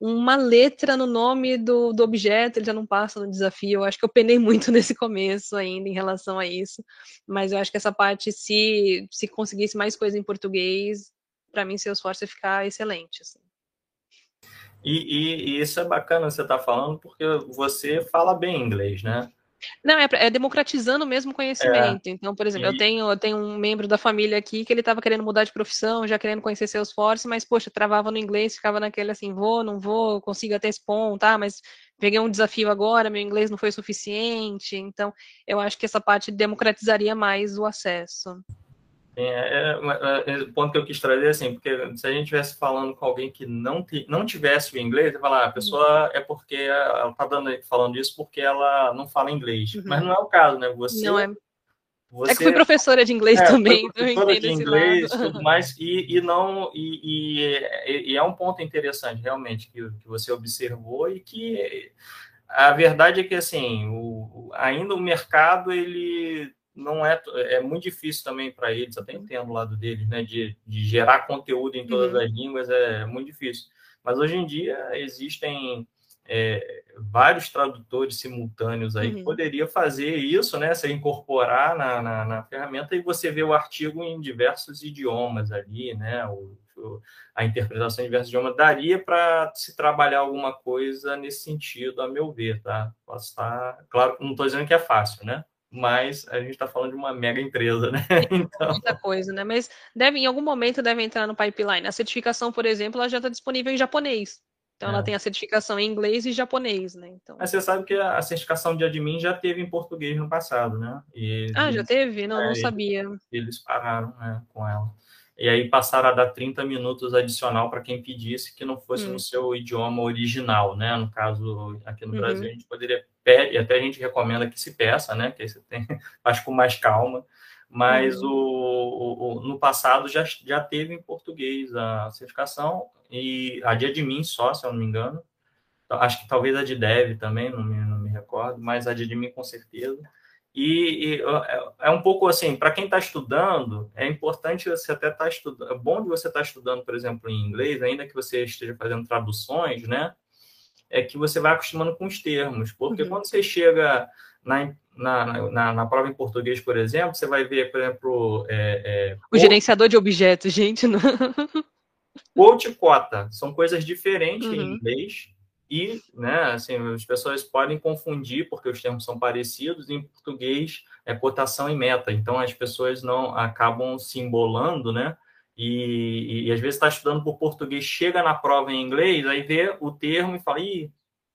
uma letra no nome do, do objeto, ele já não passa no desafio. Eu acho que eu penei muito [LAUGHS] nesse começo ainda em relação a isso. Mas eu acho que essa parte, se, se conseguisse mais coisa em português, para mim, Salesforce ficar excelente. Assim. E, e, e, isso é bacana você estar tá falando, porque você fala bem inglês, né? Não, é, é democratizando mesmo o conhecimento. É. Então, por exemplo, e... eu, tenho, eu tenho um membro da família aqui que ele estava querendo mudar de profissão, já querendo conhecer Salesforce, mas, poxa, travava no inglês, ficava naquele assim, vou, não vou, consigo até esse ponto, tá, mas peguei um desafio agora, meu inglês não foi suficiente. Então, eu acho que essa parte democratizaria mais o acesso. É, é, é, é, o ponto que eu quis trazer assim, porque se a gente estivesse falando com alguém que não, não tivesse o inglês, falar, ah, a pessoa é porque ela está falando isso porque ela não fala inglês. Uhum. Mas não é o caso, né? Você, não é. Você, é que fui professora de inglês é, também, então professora de inglês, tudo mais, e, e não e, e, e, é um ponto interessante realmente que, que você observou e que a verdade é que assim o, ainda o mercado ele não é, é muito difícil também para eles, até entendo o lado deles, né, de, de gerar conteúdo em todas uhum. as línguas é muito difícil. Mas hoje em dia existem é, vários tradutores simultâneos aí uhum. que poderia fazer isso, né, se incorporar na, na, na, ferramenta e você vê o artigo em diversos idiomas ali, né, o, a interpretação em diversos idiomas daria para se trabalhar alguma coisa nesse sentido, a meu ver, tá? Posso estar, claro, não estou dizendo que é fácil, né? Mas a gente está falando de uma mega empresa, né? [LAUGHS] Então... Muita coisa, né? Mas deve, em algum momento deve entrar no pipeline. A certificação, por exemplo, ela já está disponível em japonês. Então é. ela tem a certificação em inglês e japonês, né? Então... Mas você sabe que a certificação de admin já teve em português no passado, né? E, ah, já teve? Não, é, não sabia. Eles pararam né, com ela. E aí passaram a dar 30 minutos adicional para quem pedisse que não fosse hum. no seu idioma original, né? No caso, aqui no uhum. Brasil, a gente poderia e até a gente recomenda que se peça, né? Que aí você tem, [LAUGHS] faz com mais calma. Mas uhum. o, o, no passado já, já teve em português a certificação e a de admin só, se eu não me engano. Acho que talvez a de dev também, não me, não me recordo, mas a de admin com certeza. E, e é, é um pouco assim, para quem está estudando, é importante você até estar tá estudando. É bom de você estar tá estudando, por exemplo, em inglês, ainda que você esteja fazendo traduções, né? É que você vai acostumando com os termos, porque uhum. quando você chega na, na, na, na, prova em português, por exemplo, você vai ver, por exemplo. É, é, o gerenciador de objetos, gente. Não... Quote e cota são coisas diferentes uhum. em inglês e, né, assim, as pessoas podem confundir porque os termos são parecidos. Em português, é cotação e meta. Então, as pessoas não acabam se embolando, né? E, e, e às vezes está estudando por português, chega na prova em inglês, aí vê o termo e fala, ih,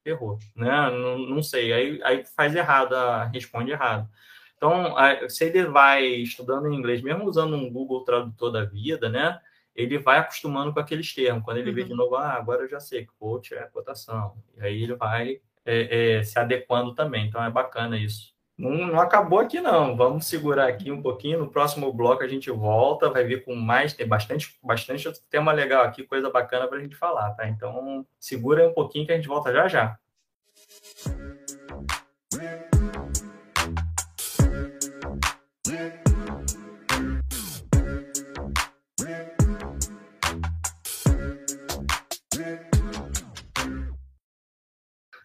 errou, né? Não, não sei, aí, aí faz errado, responde errado. Então, se ele vai estudando em inglês, mesmo usando um Google Tradutor da vida, né? Ele vai acostumando com aqueles termos. Quando ele uhum. vê de novo, ah, agora eu já sei que coach é cotação. E aí ele vai é, é, se adequando também. Então, é bacana isso. Não, não, acabou aqui, não. Vamos segurar aqui um pouquinho. No próximo bloco a gente volta, vai vir com mais, tem bastante, bastante tema legal aqui, coisa bacana para a gente falar, tá? Então, segura um pouquinho que a gente volta já já.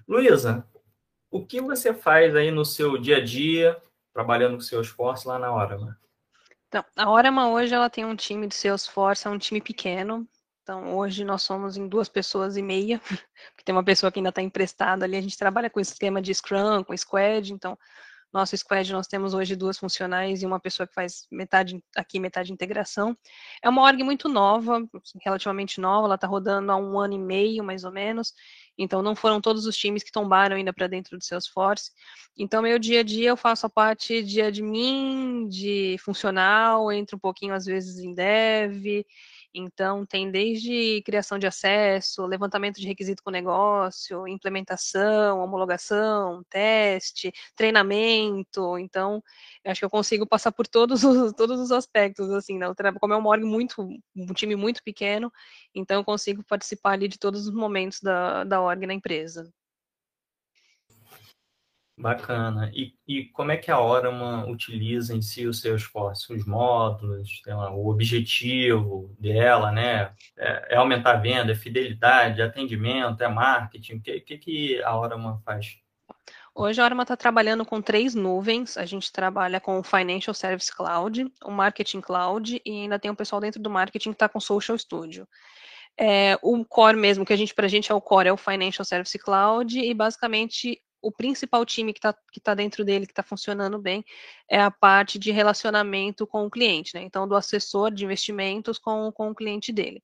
Luísa, o que você faz aí no seu dia a dia, trabalhando com seu esforço lá na Orama? Então, a Orama hoje ela tem um time de Salesforce, é um time pequeno. Então, hoje nós somos em duas pessoas e meia, [LAUGHS] porque tem uma pessoa que ainda está emprestada ali. A gente trabalha com esquema de Scrum, com Squad, então nosso squad nós temos hoje duas funcionais e uma pessoa que faz metade aqui, metade integração. É uma org muito nova, relativamente nova, ela está rodando há um ano e meio, mais ou menos. Então, não foram todos os times que tombaram ainda para dentro do Salesforce. Então, meu dia a dia eu faço a parte de admin, de funcional, entro um pouquinho às vezes em dev, então, tem desde criação de acesso, levantamento de requisito com negócio, implementação, homologação, teste, treinamento. Então, acho que eu consigo passar por todos os, [LAUGHS] todos os aspectos, assim, né? Como é um org muito, um time muito pequeno, então eu consigo participar ali de todos os momentos da, da org na empresa. Bacana. E, e como é que a Orama utiliza em si os seus esforços, os módulos, lá, o objetivo dela, né? É, é, aumentar a venda, é fidelidade, é atendimento, é marketing? O que, que, que a Orama faz? Hoje a Orama está trabalhando com três nuvens. A gente trabalha com o Financial Service Cloud, o Marketing Cloud e ainda tem o pessoal dentro do marketing que está com Social Studio. É, o core mesmo, que a gente, para a gente é o core, é o Financial Service Cloud, e basicamente o principal time que está que tá dentro dele, que está funcionando bem, é a parte de relacionamento com o cliente, né? Então, do assessor de investimentos com, com o cliente dele.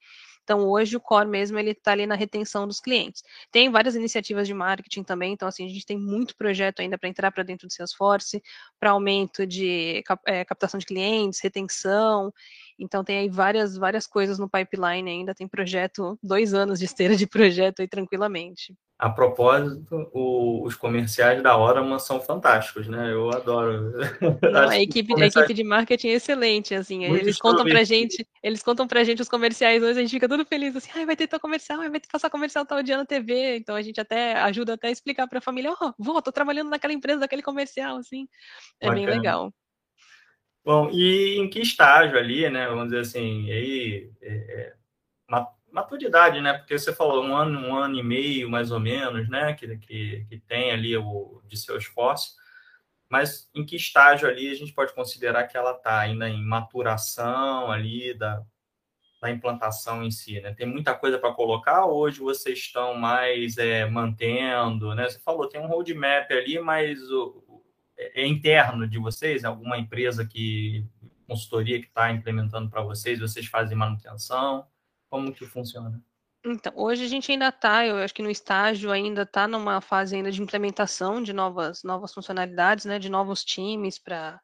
Então, hoje o core mesmo ele está ali na retenção dos clientes. Tem várias iniciativas de marketing também, então assim a gente tem muito projeto ainda para entrar para dentro do Salesforce, para aumento de é, captação de clientes, retenção. Então tem aí várias várias coisas no pipeline ainda. Tem projeto dois anos de esteira de projeto aí tranquilamente. A propósito, o, os comerciais da Orama são fantásticos, né? Eu adoro. Não, [LAUGHS] a, equipe, comerciais... a equipe de marketing é excelente, assim. Muito eles contam pra gente, eles contam pra gente os comerciais hoje, a gente fica todo feliz, assim, ai, vai ter tal comercial, vai ter passar comercial tal dia na TV. Então a gente até ajuda até a explicar pra família, ó, oh, vou, tô trabalhando naquela empresa, daquele comercial, assim. É Bacana. bem legal. Bom, e em que estágio ali, né? Vamos dizer assim, aí. É, é, maturidade, né? Porque você falou um ano, um ano e meio, mais ou menos, né? Que, que, que tem ali o de seu esforço. Mas em que estágio ali a gente pode considerar que ela está ainda em maturação ali da, da implantação em si, né? Tem muita coisa para colocar. Hoje vocês estão mais é, mantendo, né? Você falou tem um roadmap ali, mas o, é, é interno de vocês? Alguma empresa que consultoria que está implementando para vocês? Vocês fazem manutenção? Como que funciona? Então, hoje a gente ainda está, eu acho que no estágio ainda está numa fase ainda de implementação de novas, novas funcionalidades, né, de novos times para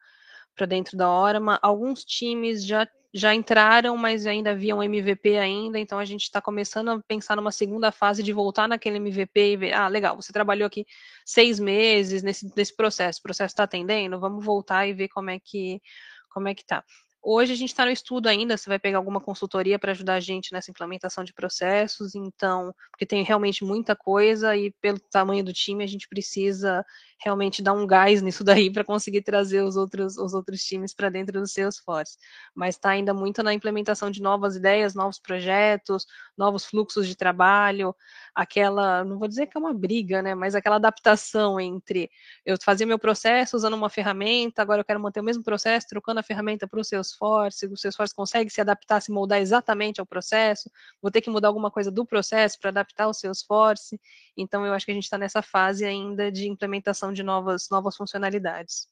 dentro da Orama. Alguns times já, já entraram, mas ainda havia um MVP ainda, então a gente está começando a pensar numa segunda fase de voltar naquele MVP e ver, ah, legal, você trabalhou aqui seis meses nesse, nesse processo, o processo está atendendo, vamos voltar e ver como é que como é que tá. Hoje a gente está no estudo ainda, você vai pegar alguma consultoria para ajudar a gente nessa implementação de processos, então, porque tem realmente muita coisa e pelo tamanho do time a gente precisa realmente dar um gás nisso [LAUGHS] daí para conseguir trazer os outros, os outros times para dentro do Salesforce. Mas está ainda muito na implementação de novas ideias, novos projetos, novos fluxos de trabalho, aquela, não vou dizer que é uma briga, né, mas aquela adaptação entre eu fazer meu processo usando uma ferramenta, agora eu quero manter o mesmo processo, trocando a ferramenta para o Salesforce, o Salesforce consegue se adaptar, se moldar exatamente ao processo, vou ter que mudar alguma coisa do processo para adaptar o Salesforce, então eu acho que a gente está nessa fase ainda de implementação de novas, novas funcionalidades.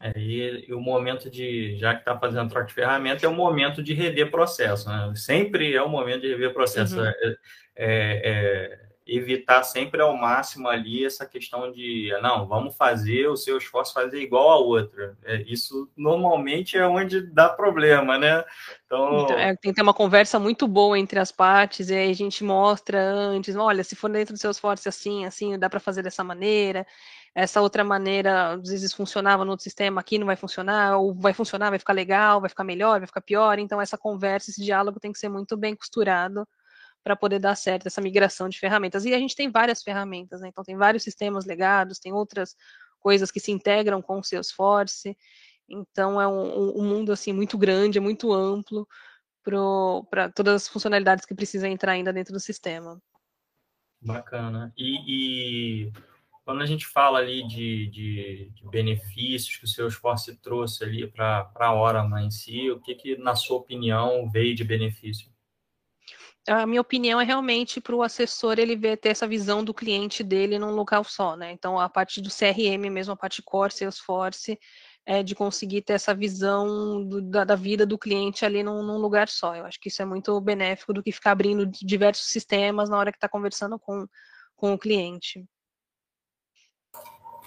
É, e, e, o momento de, já que está fazendo troca de ferramenta, é o momento de rever processo. Né? Sempre é o momento de rever processo. Uhum. É, é, é, evitar sempre ao máximo ali essa questão de, não, vamos fazer o seu esforço fazer igual a outra. É, isso normalmente é onde dá problema, né? Então... então é, tem que ter uma conversa muito boa entre as partes, e aí a gente mostra antes, olha, se for dentro dos seus esforço assim, assim, dá para fazer dessa maneira, essa outra maneira, às vezes funcionava no outro sistema, aqui não vai funcionar, ou vai funcionar, vai ficar legal, vai ficar melhor, vai ficar pior, então essa conversa, esse diálogo tem que ser muito bem costurado para poder dar certo essa migração de ferramentas. E a gente tem várias ferramentas, né? então tem vários sistemas legados, tem outras coisas que se integram com o Salesforce, então é um, um mundo assim muito grande, é muito amplo para todas as funcionalidades que precisam entrar ainda dentro do sistema. Bacana. E, e quando a gente fala ali de, de, de, benefícios que o Salesforce trouxe ali para a Orama em si, o que, que, na sua opinião, veio de benefício? A minha opinião é realmente para o assessor ele ver ter essa visão do cliente dele num local só, né? Então a parte do CRM mesmo, a parte core Salesforce, é de conseguir ter essa visão do, da, da, vida do cliente ali num, num, lugar só. Eu acho que isso é muito benéfico do que ficar abrindo diversos sistemas na hora que está conversando com, com o cliente.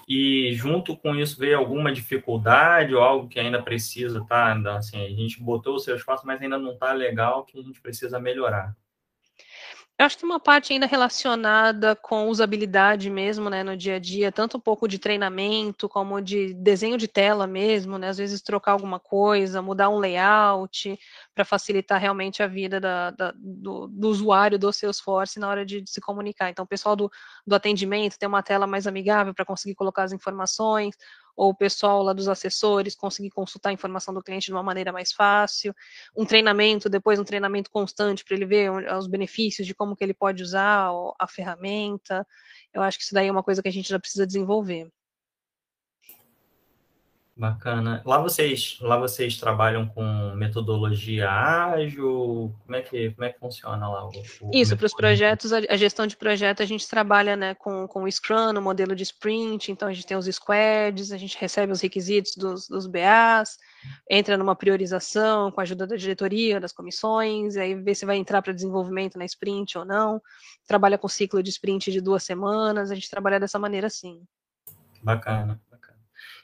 E junto com isso veio alguma dificuldade ou algo que ainda precisa, tá? Assim, a gente botou o espaço, mas ainda não está legal, que a gente precisa melhorar. Eu acho que tem uma parte ainda relacionada com usabilidade mesmo, né, no dia a dia, tanto um pouco de treinamento, como de desenho de tela mesmo, né, às vezes trocar alguma coisa, mudar um layout, para facilitar realmente a vida da, da, do, do, usuário do Salesforce na hora de, de se comunicar. Então, o pessoal do, do atendimento tem uma tela mais amigável para conseguir colocar as informações, ou o pessoal lá dos assessores conseguir consultar a informação do cliente de uma maneira mais fácil, um treinamento, depois um treinamento constante para ele ver os benefícios de como que ele pode usar a ferramenta. Eu acho que isso daí é uma coisa que a gente já precisa desenvolver. Bacana. Lá vocês, lá vocês trabalham com metodologia ágil? Como é que, como é que funciona lá? O, o Isso, para os projetos, a, a, gestão de projeto, a gente trabalha né, com, com o Scrum, o modelo de sprint, então a gente tem os squads, a gente recebe os requisitos dos, dos BAs, entra numa priorização com a ajuda da diretoria, das comissões, aí vê se vai entrar para desenvolvimento na sprint ou não, trabalha com ciclo de sprint de duas semanas, a gente trabalha dessa maneira sim. Bacana.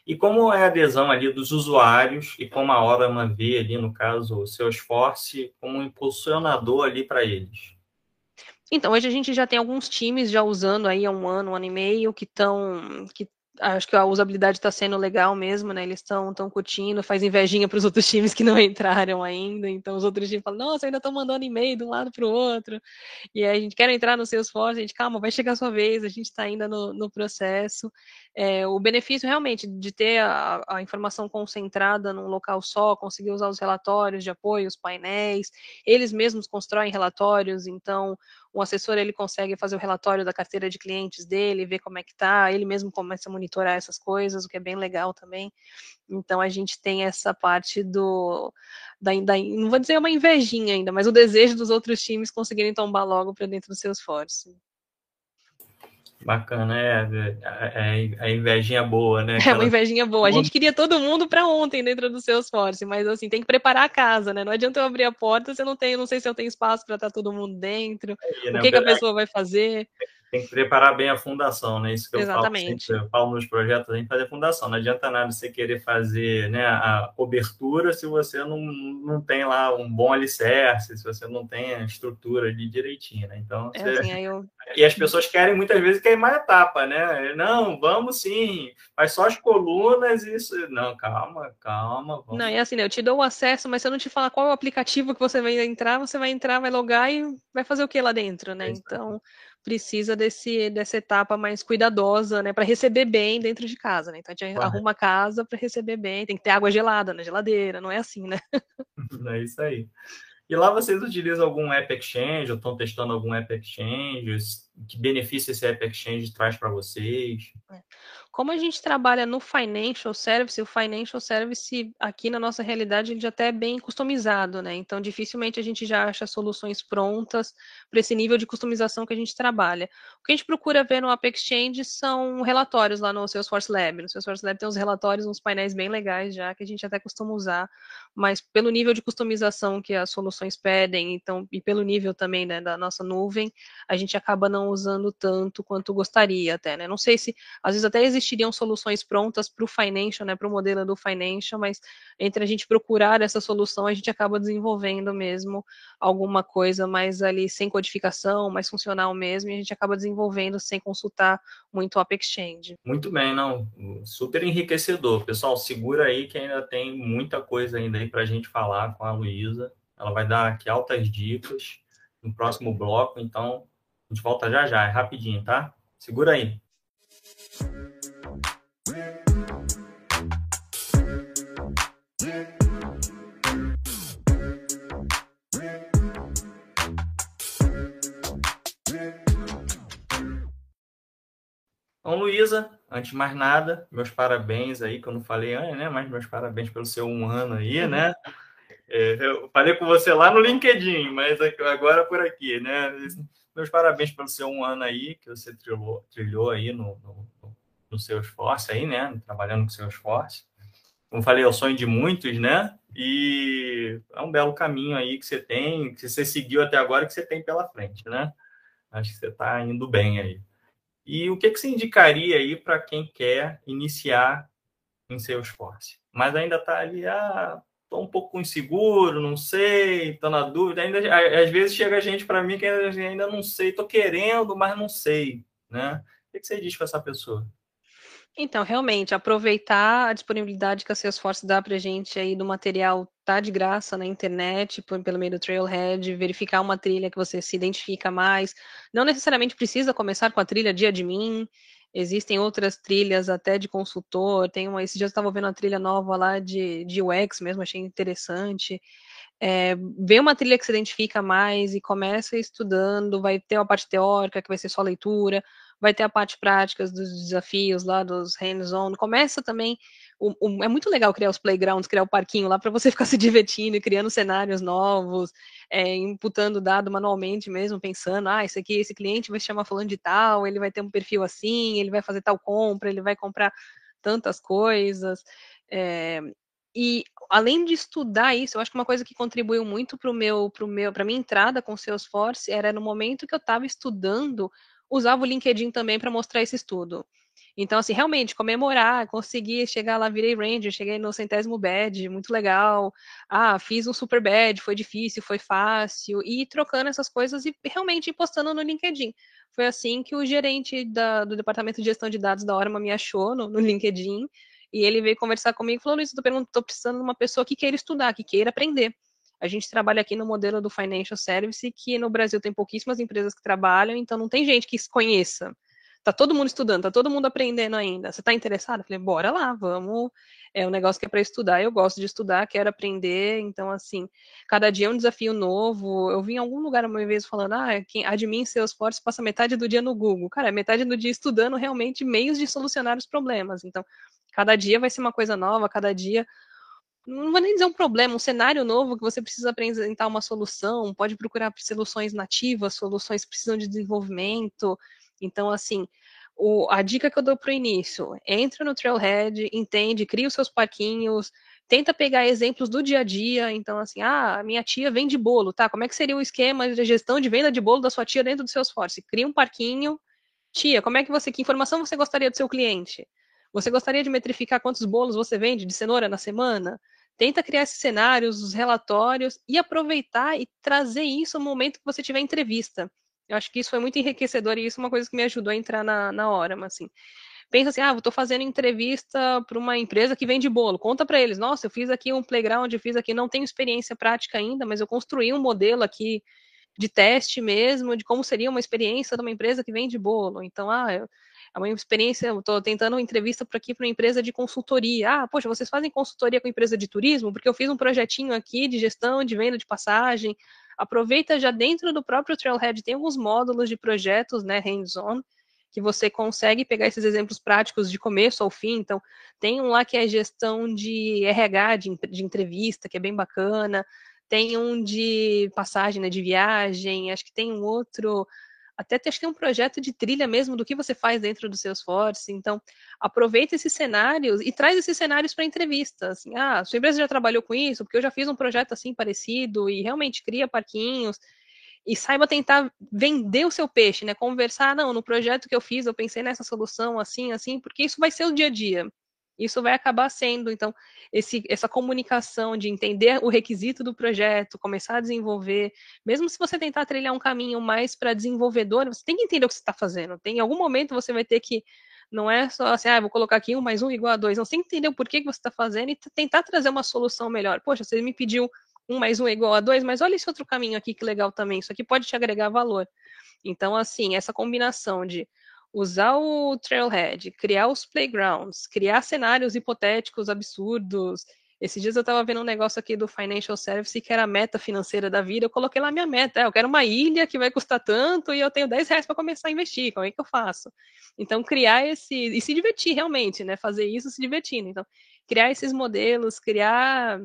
E como é a adesão ali dos usuários e como a Orama vê ali, no caso, o seu esforço como um impulsionador ali para eles? Então, hoje a gente já tem alguns times já usando aí há um ano, um ano e meio, que estão que acho que a usabilidade está sendo legal mesmo, né? Eles estão tão curtindo, faz invejinha para os outros times que não [LAUGHS] entraram ainda. Então os outros times falam, nossa, ainda estão mandando e-mail de um lado para o outro. E aí a gente quer entrar no Salesforce, a gente, calma, vai chegar a sua vez, a gente está ainda no, no processo. É, o benefício realmente de ter a, a, informação concentrada num local só, conseguir usar os relatórios de apoio, os painéis, eles mesmos constroem relatórios, então o assessor ele consegue fazer o relatório da carteira de clientes dele, ver como é que está, ele mesmo começa a monitorar essas coisas, o que é bem legal também. Então a gente tem essa parte do da, da não vou dizer uma invejinha ainda, mas o desejo dos outros times conseguirem tombar logo para dentro do seus esforço. Bacana, é, é, é, a invejinha boa, né? É uma invejinha boa. A gente queria todo mundo para ontem dentro do Salesforce, mas assim, tem que preparar a casa, né? Não adianta eu abrir a porta, você não tem, não sei se eu tenho espaço para estar tá todo mundo dentro. É, né? O que, que a pessoa vai fazer? Tem que preparar bem a fundação, né? Isso que eu Exatamente. falo, sempre, eu falo nos projetos, tem que fazer a fundação. Não adianta nada você querer fazer né, a cobertura se você não, não tem lá um bom alicerce, se você não tem a estrutura ali direitinho, né? Então, é você... assim, eu... E as pessoas querem muitas vezes queimar etapa, né? Não, vamos sim, mas só as colunas, isso. Não, calma, calma. Vamos. Não, é assim, né? Eu te dou o acesso, mas se eu não te falar qual é o aplicativo que você vai entrar, você vai entrar, vai logar e vai fazer o que lá dentro, né? É então precisa desse, dessa etapa mais cuidadosa, né, para receber bem dentro de casa, né? Então a gente arruma a casa para receber bem, tem que ter água gelada na geladeira, não é assim, né? [LAUGHS] É isso aí. E lá vocês utilizam algum App Exchange, ou estão testando algum App Exchange? Que benefício esse App Exchange traz para vocês? É. Como a gente trabalha no Financial Service, o Financial Service aqui na nossa realidade ele já até é bem customizado, né? Então dificilmente a gente já acha soluções prontas para esse nível de customização que a gente trabalha. O que a gente procura ver no App Exchange são relatórios lá no Salesforce Lab. No Salesforce Lab tem uns relatórios, uns painéis bem legais já que a gente até costuma usar, mas pelo nível de customização que as soluções pedem, então e pelo nível também né, da nossa nuvem, a gente acaba não usando tanto quanto gostaria até, né? Não sei se às vezes até existiriam soluções prontas para o financial, né, para o modelo do financial, mas entre a gente procurar essa solução, a gente acaba desenvolvendo mesmo alguma coisa mais ali sem codificação, mais funcional mesmo, e a gente acaba desenvolvendo sem consultar muito o App Exchange. Muito bem, não, super enriquecedor. Pessoal, segura aí que ainda tem muita coisa ainda aí para a gente falar com a Luísa. Ela vai dar aqui altas dicas no próximo bloco, então a gente volta já já, é rapidinho, tá? Segura aí. Então, Luísa, antes de mais nada, meus parabéns aí, que eu não falei antes, né? Mas meus parabéns pelo seu um ano aí, né? [LAUGHS] É, eu falei com você lá no LinkedIn, mas agora por aqui, né? Meus parabéns pelo seu um ano aí, que você trilhou, trilhou aí no, no, no seu esforço aí, né? Trabalhando com seu esforço. Como falei, é o sonho de muitos, né? E é um belo caminho aí que você tem, que você seguiu até agora, que você tem pela frente, né? Acho que você está indo bem aí. E o que, que você indicaria aí para quem quer iniciar em Salesforce? Mas ainda está ali, ah, estou um pouco inseguro, não sei, estou na dúvida. Ainda, às vezes chega gente para mim que ainda não sei, estou querendo, mas não sei. Né? O que, você diz para essa pessoa? Então, realmente, aproveitar a disponibilidade que a Salesforce dá para gente aí do material tá de graça na internet, pelo meio do Trailhead, verificar uma trilha que você se identifica mais. Não necessariamente precisa começar com a trilha de admin, existem outras trilhas até de consultor. Tem uma, esse dia eu estava vendo uma trilha nova lá de, de UX mesmo, achei interessante. É, vê uma trilha que se identifica mais e começa estudando, vai ter uma parte teórica que vai ser só leitura, vai ter a parte prática dos desafios lá, dos hands-on. Começa também. O, o, é muito legal criar os playgrounds, criar o parquinho lá para você [LAUGHS] ficar se divertindo e criando cenários novos, é, imputando dado manualmente mesmo, pensando, ah, esse aqui, esse cliente vai se chamar falando de tal, ele vai ter um perfil assim, ele vai fazer tal compra, ele vai comprar tantas coisas. É, e além de estudar isso, eu acho que uma coisa que contribuiu muito para o meu, para meu, para minha entrada com Salesforce era no momento que eu estava estudando usava o LinkedIn também para mostrar esse estudo. Então, assim, realmente, comemorar, conseguir chegar lá, virei Ranger, cheguei no centésimo badge, muito legal. Ah, fiz um super badge, foi difícil, foi fácil. E trocando essas coisas e realmente postando no LinkedIn. Foi assim que o gerente da, do Departamento de Gestão de Dados da Orma me achou no, no LinkedIn. E ele veio conversar comigo e falou, Luiz, estou precisando de uma pessoa que queira estudar, que queira aprender. A gente trabalha aqui no modelo do financial service, que no Brasil tem pouquíssimas empresas que trabalham, então não tem gente que se conheça. Tá todo mundo estudando, tá todo mundo aprendendo ainda. Você tá interessado? Eu falei, bora lá, vamos. É um negócio que é para estudar, eu gosto de estudar, quero aprender. Então, assim, cada dia é um desafio novo. Eu vi em algum lugar uma vez falando, ah, quem admin Salesforce passa metade do dia no Google. Cara, metade do dia estudando realmente meios de solucionar os problemas. Então, cada dia vai ser uma coisa nova, cada dia não vou nem dizer um problema, um cenário novo que você precisa apresentar uma solução, pode procurar soluções nativas, soluções que precisam de desenvolvimento. Então, assim, o, a dica que eu dou para o início, entra no Trailhead, entende, cria os seus parquinhos, tenta pegar exemplos do dia a dia, então assim, ah, minha tia vende bolo, tá? Como é que seria o esquema de gestão de venda de bolo da sua tia dentro do Salesforce? Cria um parquinho, tia, como é que você, que informação você gostaria do seu cliente? Você gostaria de metrificar quantos bolos você vende de cenoura na semana? Tenta criar esses cenários, os relatórios e aproveitar e trazer isso no momento que você tiver entrevista. Eu acho que isso foi muito enriquecedor e isso é uma coisa que me ajudou a entrar na, na hora, mas assim. Pensa assim, ah, estou fazendo entrevista para uma empresa que vende bolo. Conta para eles, nossa, eu fiz aqui um playground, eu fiz aqui, não tenho experiência prática ainda, mas eu construí um modelo aqui de teste mesmo, de como seria uma experiência de uma empresa que vende bolo. Então, ah, é uma experiência, eu estou tentando uma entrevista para aqui para uma empresa de consultoria. Ah, poxa, vocês fazem consultoria com empresa de turismo? Porque eu fiz um projetinho aqui de gestão de venda de passagem. Aproveita já dentro do próprio Trailhead, tem alguns módulos de projetos, né, hands-on, que você consegue pegar esses exemplos práticos de começo ao fim. Então, tem um lá que é gestão de RH, de, de entrevista, que é bem bacana. Tem um de passagem, né, de viagem. Acho que tem um outro até acho que tem um projeto de trilha mesmo do que você faz dentro do Salesforce. Então, aproveita esses cenários e traz esses cenários para entrevista. Assim, ah, sua empresa já trabalhou com isso? Porque eu já fiz um projeto assim parecido e realmente cria parquinhos e saiba tentar vender o seu peixe, né? Conversar, não, no projeto que eu fiz, eu pensei nessa solução assim, assim, porque isso vai ser o dia a dia. Isso vai acabar sendo, então, esse, essa comunicação de entender o requisito do projeto, começar a desenvolver, mesmo se você tentar trilhar um caminho mais para desenvolvedor, você tem que entender o que você está fazendo. Tem, em algum momento você vai ter que, não é só assim, ah, vou colocar aqui um mais um igual a dois, não, você tem que entender o porquê que você está fazendo e tentar trazer uma solução melhor. Poxa, você me pediu um mais um igual a dois, mas olha esse outro caminho aqui que legal também, isso aqui pode te agregar valor. Então, assim, essa combinação de usar o Trailhead, criar os playgrounds, criar cenários hipotéticos absurdos. Esses dias eu estava vendo um negócio aqui do Financial Service que era a meta financeira da vida. Eu coloquei lá minha meta. É, eu quero uma ilha que vai custar tanto e eu tenho 10 reais para começar a investir. Como é que eu faço? Então, criar esse. E se divertir realmente, né? Fazer isso se divertindo. Então, criar esses modelos, criar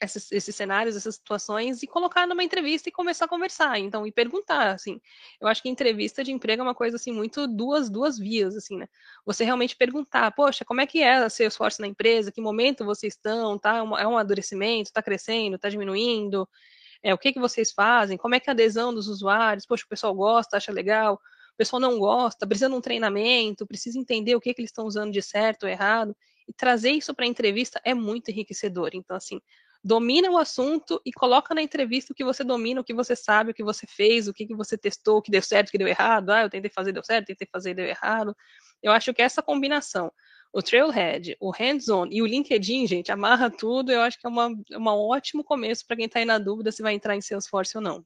esses, esses, cenários, essas situações e colocar numa entrevista e começar a conversar, então, e perguntar, assim. Eu acho que entrevista de emprego é uma coisa, assim, muito duas, duas vias, assim, né? Você realmente perguntar, poxa, como é que é ser esforço na empresa, que momento vocês estão, tá? É um, é amadurecimento, tá crescendo, tá diminuindo, é, o que que vocês fazem, como é que é a adesão dos usuários, poxa, o pessoal gosta, acha legal, o pessoal não gosta, precisa de um treinamento, precisa entender o que que eles estão usando de certo ou errado, e trazer isso para a entrevista é muito enriquecedor. Então, assim, domina o assunto e coloca na entrevista o que você domina, o que você sabe, o que você fez, o que, que você testou, o que deu certo, o que deu errado. Ah, eu tentei fazer, deu certo, tentei fazer, deu errado. Eu acho que essa combinação, o Trailhead, o Hands-On e o LinkedIn, gente, amarra tudo. Eu acho que é uma, é um ótimo começo para quem está aí na dúvida se vai entrar em Salesforce ou não.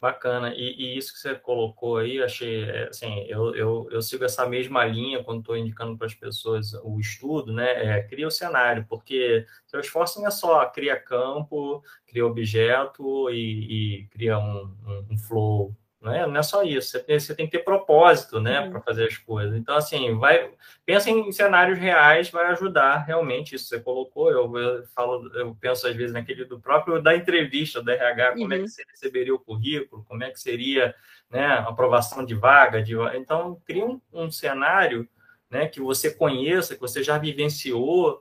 Bacana. E, e, isso que você colocou aí, achei, é, assim, eu, eu, eu sigo essa mesma linha quando estou indicando para as pessoas o estudo, né? É, cria o cenário, porque seu esforço não é só cria campo, cria objeto e, e cria um, um, um flow não é, não é só isso, você tem, você tem que ter propósito, né, uhum. para fazer as coisas. Então, assim, vai, pensa em cenários reais, vai ajudar realmente isso você colocou. Eu, eu falo, eu penso às vezes naquele do próprio da entrevista da RH, como uhum. é que uhum. você receberia o currículo, como é que seria, né, aprovação de vaga, de, então cria um, um cenário, né, que você conheça, que você já vivenciou,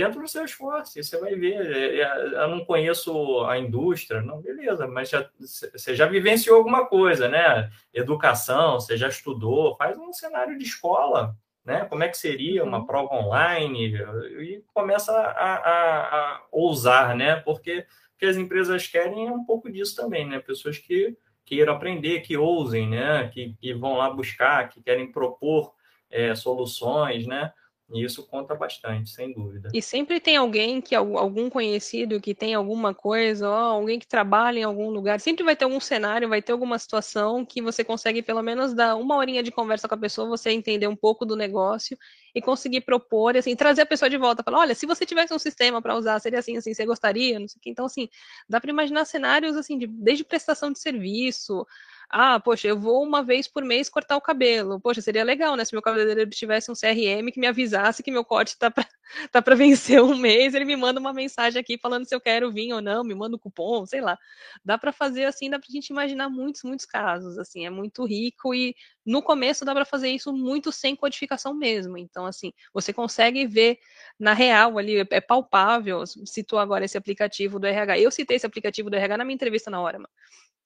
dentro do seu esforço. E você vai ver, é, é, eu não conheço a indústria, não, beleza, mas já, você já vivenciou alguma coisa, né? Educação, você já estudou, faz um cenário de escola, né? Como é que seria uma uhum. prova online? E começa a, a, a ousar, né? Porque o que as empresas querem é um pouco disso também, né? Pessoas que queiram aprender, que ousem, né? Que, que vão lá buscar, que querem propor é, soluções, né? E isso conta bastante, sem dúvida. E sempre tem alguém que algum conhecido que tem alguma coisa, ó, alguém que trabalha em algum lugar, sempre vai ter algum cenário, vai ter alguma situação que você consegue pelo menos dar uma horinha de conversa com a pessoa, você entender um pouco do negócio e conseguir propor, assim, trazer a pessoa de volta, falar, olha, se você tivesse um sistema para usar, seria assim, assim, você gostaria, não sei o que. Então, assim, dá para imaginar cenários assim, de, desde prestação de serviço, Ah, poxa, eu vou uma vez por mês cortar o cabelo. Poxa, seria legal, né? Se meu cabeleireiro tivesse um CRM que me avisasse que meu corte tá [LAUGHS] tá pra vencer um mês, ele me manda uma mensagem aqui falando se eu quero vir ou não, me manda o um cupom, sei lá. Dá para fazer assim, dá pra gente imaginar muitos, muitos casos, assim, é muito rico e no começo dá para fazer isso muito sem codificação mesmo. Então, assim, você consegue ver na real ali, é palpável. Citou agora esse aplicativo do RH. Eu citei esse aplicativo do RH na minha entrevista na hora, mano.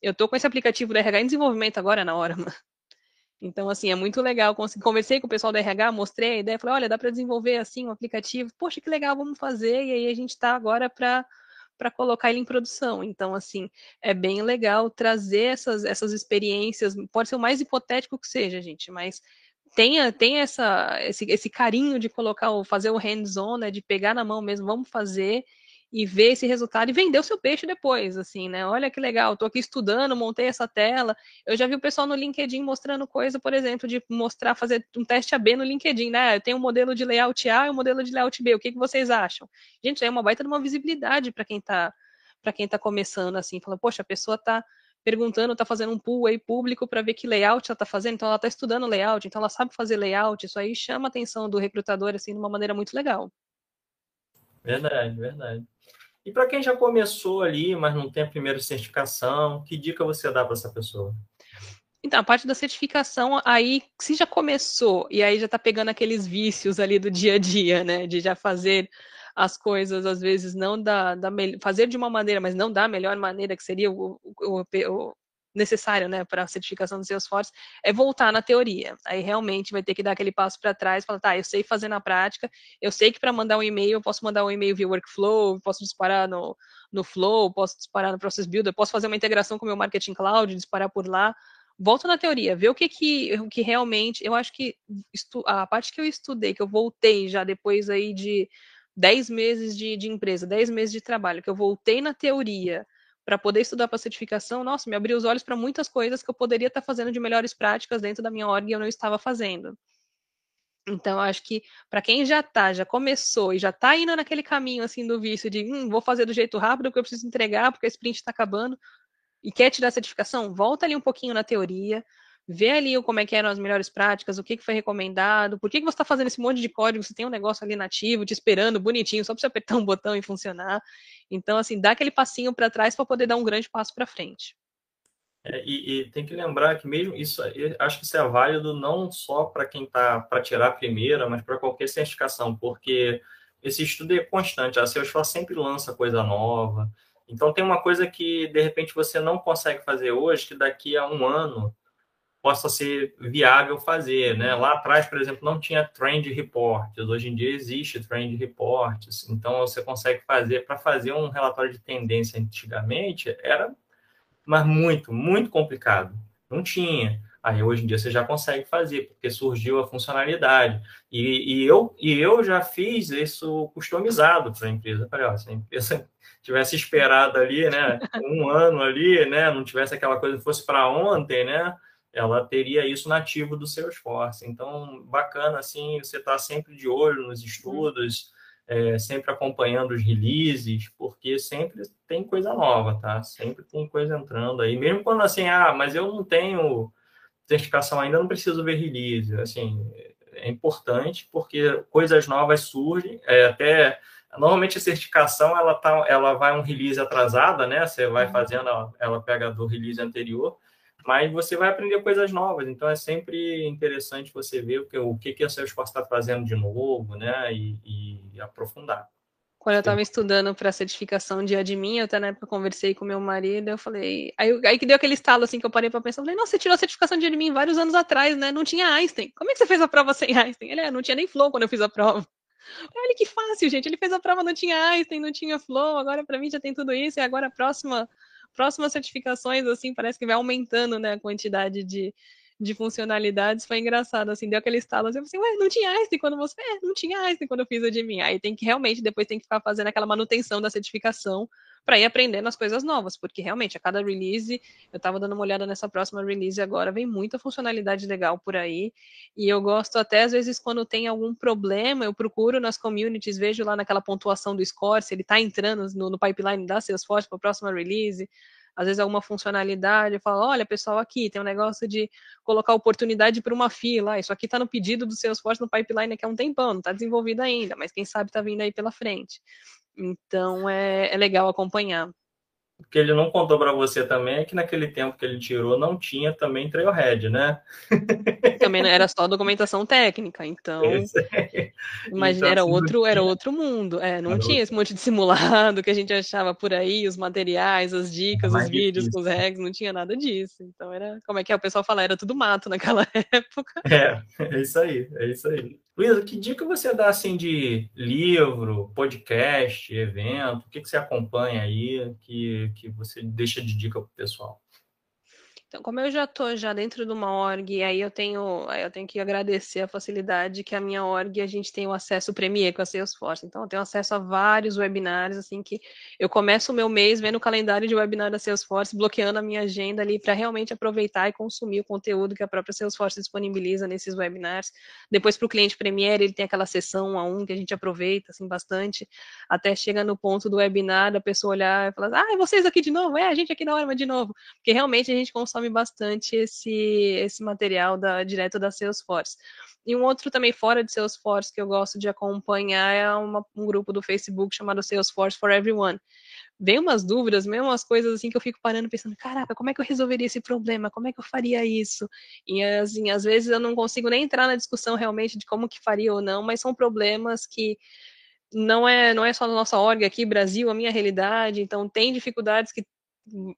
Eu tô com esse aplicativo do RH em desenvolvimento agora na hora, [LAUGHS] mano. Então, assim, é muito legal. Conversei com o pessoal do RH, mostrei a ideia, falei, olha, dá para desenvolver assim um aplicativo. Poxa, que legal, vamos fazer. E aí a gente está agora para para colocar ele em produção. Então, assim, é bem legal trazer essas, essas experiências. Pode ser o mais hipotético que seja, gente, mas tenha, tenha essa, esse, esse carinho de colocar, fazer o hands-on, né, de pegar na mão mesmo, vamos fazer e ver esse resultado e vender o seu peixe depois, assim, né? Olha que legal, estou aqui estudando, montei essa tela. Eu já vi o pessoal no LinkedIn mostrando coisa, por exemplo, de mostrar, fazer um teste AB no LinkedIn, né? Eu tenho um modelo de layout A e um modelo de layout B. O que, que vocês acham? Gente, é uma baita de uma visibilidade para quem está para quem está começando, assim, falando, poxa, a pessoa está perguntando, está fazendo um pool aí público para ver que layout ela está fazendo, então ela está estudando layout, então ela sabe fazer layout, isso aí chama a atenção do recrutador, assim, de uma maneira muito legal. Verdade, verdade. E para quem já começou ali, mas não tem a primeira certificação, que dica você dá para essa pessoa? Então, a parte da certificação, aí, se já começou, e aí já está pegando aqueles vícios ali do dia a dia, né? De já fazer as coisas, às vezes, não da, da fazer de uma maneira, mas não da melhor maneira, que seria o, o, o, necessário né, para a certificação do Salesforce é voltar na teoria. Aí realmente vai ter que dar aquele passo para trás, falar, tá, eu sei fazer na prática, eu sei que para mandar um e-mail, eu posso mandar um e-mail via workflow, posso disparar no, no Flow, posso disparar no Process Builder, posso fazer uma integração com o meu Marketing Cloud, disparar por lá. Volto na teoria, ver o que, que, o que realmente. Eu acho que a parte que eu estudei, que eu voltei já depois aí de 10 meses de, de empresa, 10 meses de trabalho, que eu voltei na teoria para poder estudar para certificação, nossa, me abriu os olhos para muitas coisas que eu poderia estar tá fazendo de melhores práticas dentro da minha org e eu não estava fazendo. Então, acho que para quem já está, já começou e já está indo naquele caminho assim do vício de hum, vou fazer do jeito rápido que eu preciso entregar porque a sprint está acabando e quer tirar a certificação, volta ali um pouquinho na teoria, vê ali como é que eram as melhores práticas, o que, que foi recomendado, por que, que você está fazendo esse monte de código, você tem um negócio ali nativo, te esperando, bonitinho, só para você apertar [LAUGHS] um botão e funcionar. Então, assim, dá aquele passinho para trás para poder dar um grande passo para frente. É, e, e, tem que lembrar que mesmo isso, acho que isso é válido não só para quem está para tirar a primeira, mas para qualquer certificação, porque esse estudo é constante. A Salesforce sempre lança coisa nova. Então tem uma coisa que de repente você não consegue fazer hoje, que daqui a um ano possa ser viável fazer, né? Lá atrás, por exemplo, não tinha trend reports, hoje em dia existe trend reports, então você consegue fazer, para fazer um relatório de tendência antigamente, era mas muito, muito complicado, não tinha. Aí hoje em dia você já consegue fazer, porque surgiu a funcionalidade. E, e eu, e eu já fiz isso customizado para a empresa. falei, ó, se a empresa [LAUGHS] tivesse esperado ali, né, um ano ali, né, não tivesse aquela coisa que fosse para ontem, né, ela teria isso nativo do seu esforço. Então, bacana, assim, você está sempre de olho nos estudos, é, sempre acompanhando os releases, porque sempre tem coisa nova, tá? Sempre tem coisa entrando aí. Mesmo quando, assim, ah, mas eu não tenho certificação ainda, não preciso ver release. Assim, é importante, porque coisas novas surgem, é, até... Normalmente a certificação ela tá, ela vai um release atrasada, né? Você vai uhum. fazendo, ela pega do release anterior, mas você vai aprender coisas novas, então é sempre interessante você ver o que, o que, que a Salesforce está fazendo de novo, né, e, e aprofundar. Quando eu estava estudando para certificação de admin, eu até na época conversei com meu marido, eu falei, aí, aí que deu aquele estalo assim que eu parei para pensar, eu falei, nossa, você tirou a certificação de admin vários anos atrás, né? Não tinha Einstein. Como é que você fez a prova sem Einstein? Ele, é, não tinha nem Flow quando eu fiz a prova. Olha que fácil, gente. Ele fez a prova, não tinha Einstein, não tinha Flow, agora para mim já tem tudo isso, e agora a próxima próximas certificações, assim, parece que vai aumentando, né, a quantidade de, de funcionalidades. Foi engraçado, assim, deu aquele estalo, assim, falei, ué, não tinha Einstein quando você... É, não tinha Einstein quando eu fiz o de mim. Aí tem que realmente, depois tem que ficar fazendo aquela manutenção da certificação para ir aprendendo as coisas novas, porque realmente a cada release, eu estava dando uma olhada nessa próxima release agora, vem muita funcionalidade legal por aí, e eu gosto até às vezes quando tem algum problema, eu procuro nas communities, vejo lá naquela pontuação do score, se ele está entrando no, no, pipeline da Salesforce para a próxima release, às vezes alguma funcionalidade, fala, olha, pessoal, aqui tem um negócio de colocar oportunidade para uma fila, isso aqui está no pedido do Salesforce no pipeline aqui há um tempão, não está desenvolvido ainda, mas quem sabe está vindo aí pela frente. Então é, é legal acompanhar. O que ele não contou para você também é que naquele tempo que ele tirou não tinha também Trailhead, né? [LAUGHS] Também era só documentação técnica, então. Imagina, então, era assim, outro, era outro mundo. É, não era tinha outro. esse monte de simulado que a gente achava por aí, os materiais, as dicas, os vídeos com os regs, não tinha nada disso. Então era, como é que é? O pessoal fala, era tudo mato naquela [LAUGHS] época. É, é isso aí, é isso aí. Luísa, que dica você dá assim de livro, podcast, evento? O que, que você acompanha aí que, que você deixa de dica para o pessoal? Então, como eu já estou já dentro de uma org, aí eu tenho, aí eu tenho que agradecer a facilidade que a minha org a gente tem o acesso Premier com a Salesforce. Então, eu tenho acesso a vários webinários, assim que eu começo o meu mês vendo o calendário de webinar da Salesforce, bloqueando a minha agenda ali para realmente aproveitar e consumir o conteúdo que a própria Salesforce disponibiliza nesses webinars. Depois, para o cliente Premier, ele tem aquela sessão a um que a gente aproveita assim bastante, até chega no ponto do webinar da pessoa olhar e falar: "Ah, é vocês aqui de novo? É a gente aqui na hora, mas de novo", porque realmente a gente consome consome bastante esse, esse material da, direto da Salesforce. E um outro também fora de Salesforce que eu gosto de acompanhar é uma, um grupo do Facebook chamado Salesforce for Everyone. Vem umas dúvidas, mesmo umas coisas assim que eu fico parando pensando, caraca, como é que eu resolveria esse problema? Como é que eu faria isso? E assim, às vezes eu não consigo nem entrar na discussão realmente de como que faria ou não, mas são problemas que não é não é só na nossa org aqui, Brasil, a minha realidade, então tem dificuldades que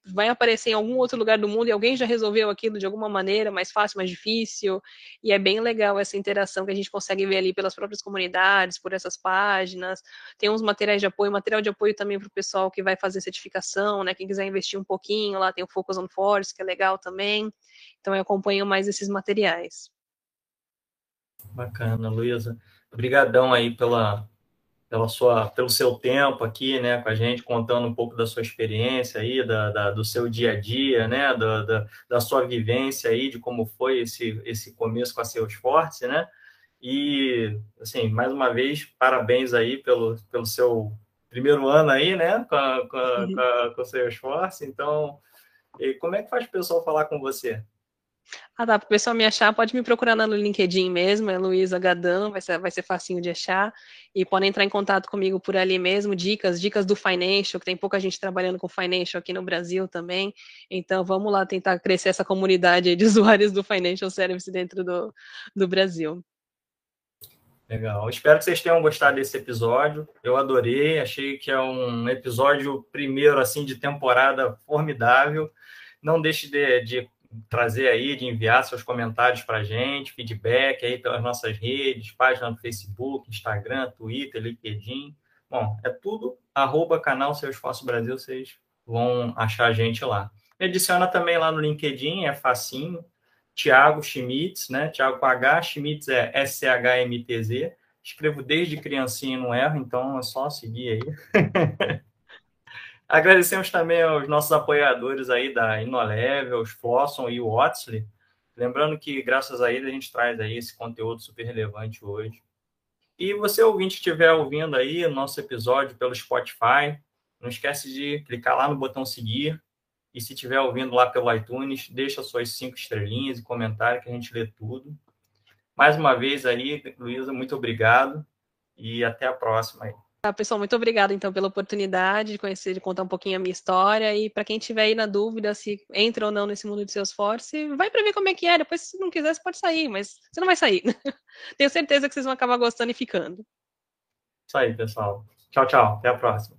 vai aparecer em algum outro lugar do mundo e alguém já resolveu aquilo de alguma maneira, mais fácil, mais difícil, e é bem legal essa interação que a gente consegue ver ali pelas próprias comunidades, por essas páginas. Tem uns materiais de apoio, material de apoio também para o pessoal que vai fazer certificação, né? Quem quiser investir um pouquinho, lá tem o Focus on Force, que é legal também. Então eu acompanho mais esses materiais. Bacana, Luísa. Obrigadão aí pela, pela sua, pelo seu tempo aqui, né, com a gente, contando um pouco da sua experiência aí, da, da do seu dia a dia, né, da, da, da, sua vivência aí, de como foi esse, esse começo com a Salesforce, né, e, assim, mais uma vez, parabéns aí pelo, pelo seu primeiro ano aí, né, com a, com a, com a, com a Salesforce, então, como é que faz o pessoal falar com você? Ah, tá. Para o pessoal me achar, pode me procurar no LinkedIn mesmo, é Luísa Gadan, vai ser, vai ser facinho de achar. E podem entrar em contato comigo por ali mesmo, dicas, dicas do Financial, que tem pouca gente trabalhando com Financial aqui no Brasil também. Então vamos lá tentar crescer essa comunidade de [LAUGHS] usuários do Financial Service dentro do, do Brasil. Legal. Espero que vocês tenham gostado desse episódio. Eu adorei, achei que é um episódio primeiro assim de temporada formidável. Não deixe de, de trazer aí, de enviar seus comentários para a gente, feedback aí pelas nossas redes, página no Facebook, Instagram, Twitter, LinkedIn. Bom, é tudo arroba canal Seu Esforço Brasil, vocês vão achar a gente lá. Adiciona também lá no LinkedIn, é facinho, Tiago Schmitz, né? Tiago com H, Schmitz é S-C-H-M-T-Z. Escrevo desde criancinha e não erro, então é só seguir aí. [LAUGHS] Agradecemos também aos nossos apoiadores aí da Inolevel, os Flosson e o Watsley. Lembrando que, graças a eles, a gente traz aí esse conteúdo super relevante hoje. E você, ouvinte, que estiver ouvindo aí nosso episódio pelo Spotify, não esquece de clicar lá no botão seguir. E se estiver ouvindo lá pelo iTunes, deixa suas cinco estrelinhas e comentário que a gente lê tudo. Mais uma vez aí, Luísa, muito obrigado e até a próxima aí. Tá, pessoal, muito obrigada então pela oportunidade de conhecer, de contar um pouquinho a minha história. E para quem tiver aí na dúvida se entra ou não nesse mundo de Salesforce, vai para ver como é que é. Depois, se não quiser, você pode sair, mas você não vai sair. [LAUGHS] Tenho certeza que vocês vão acabar gostando e ficando. Isso aí, pessoal. Tchau, tchau. Até a próxima.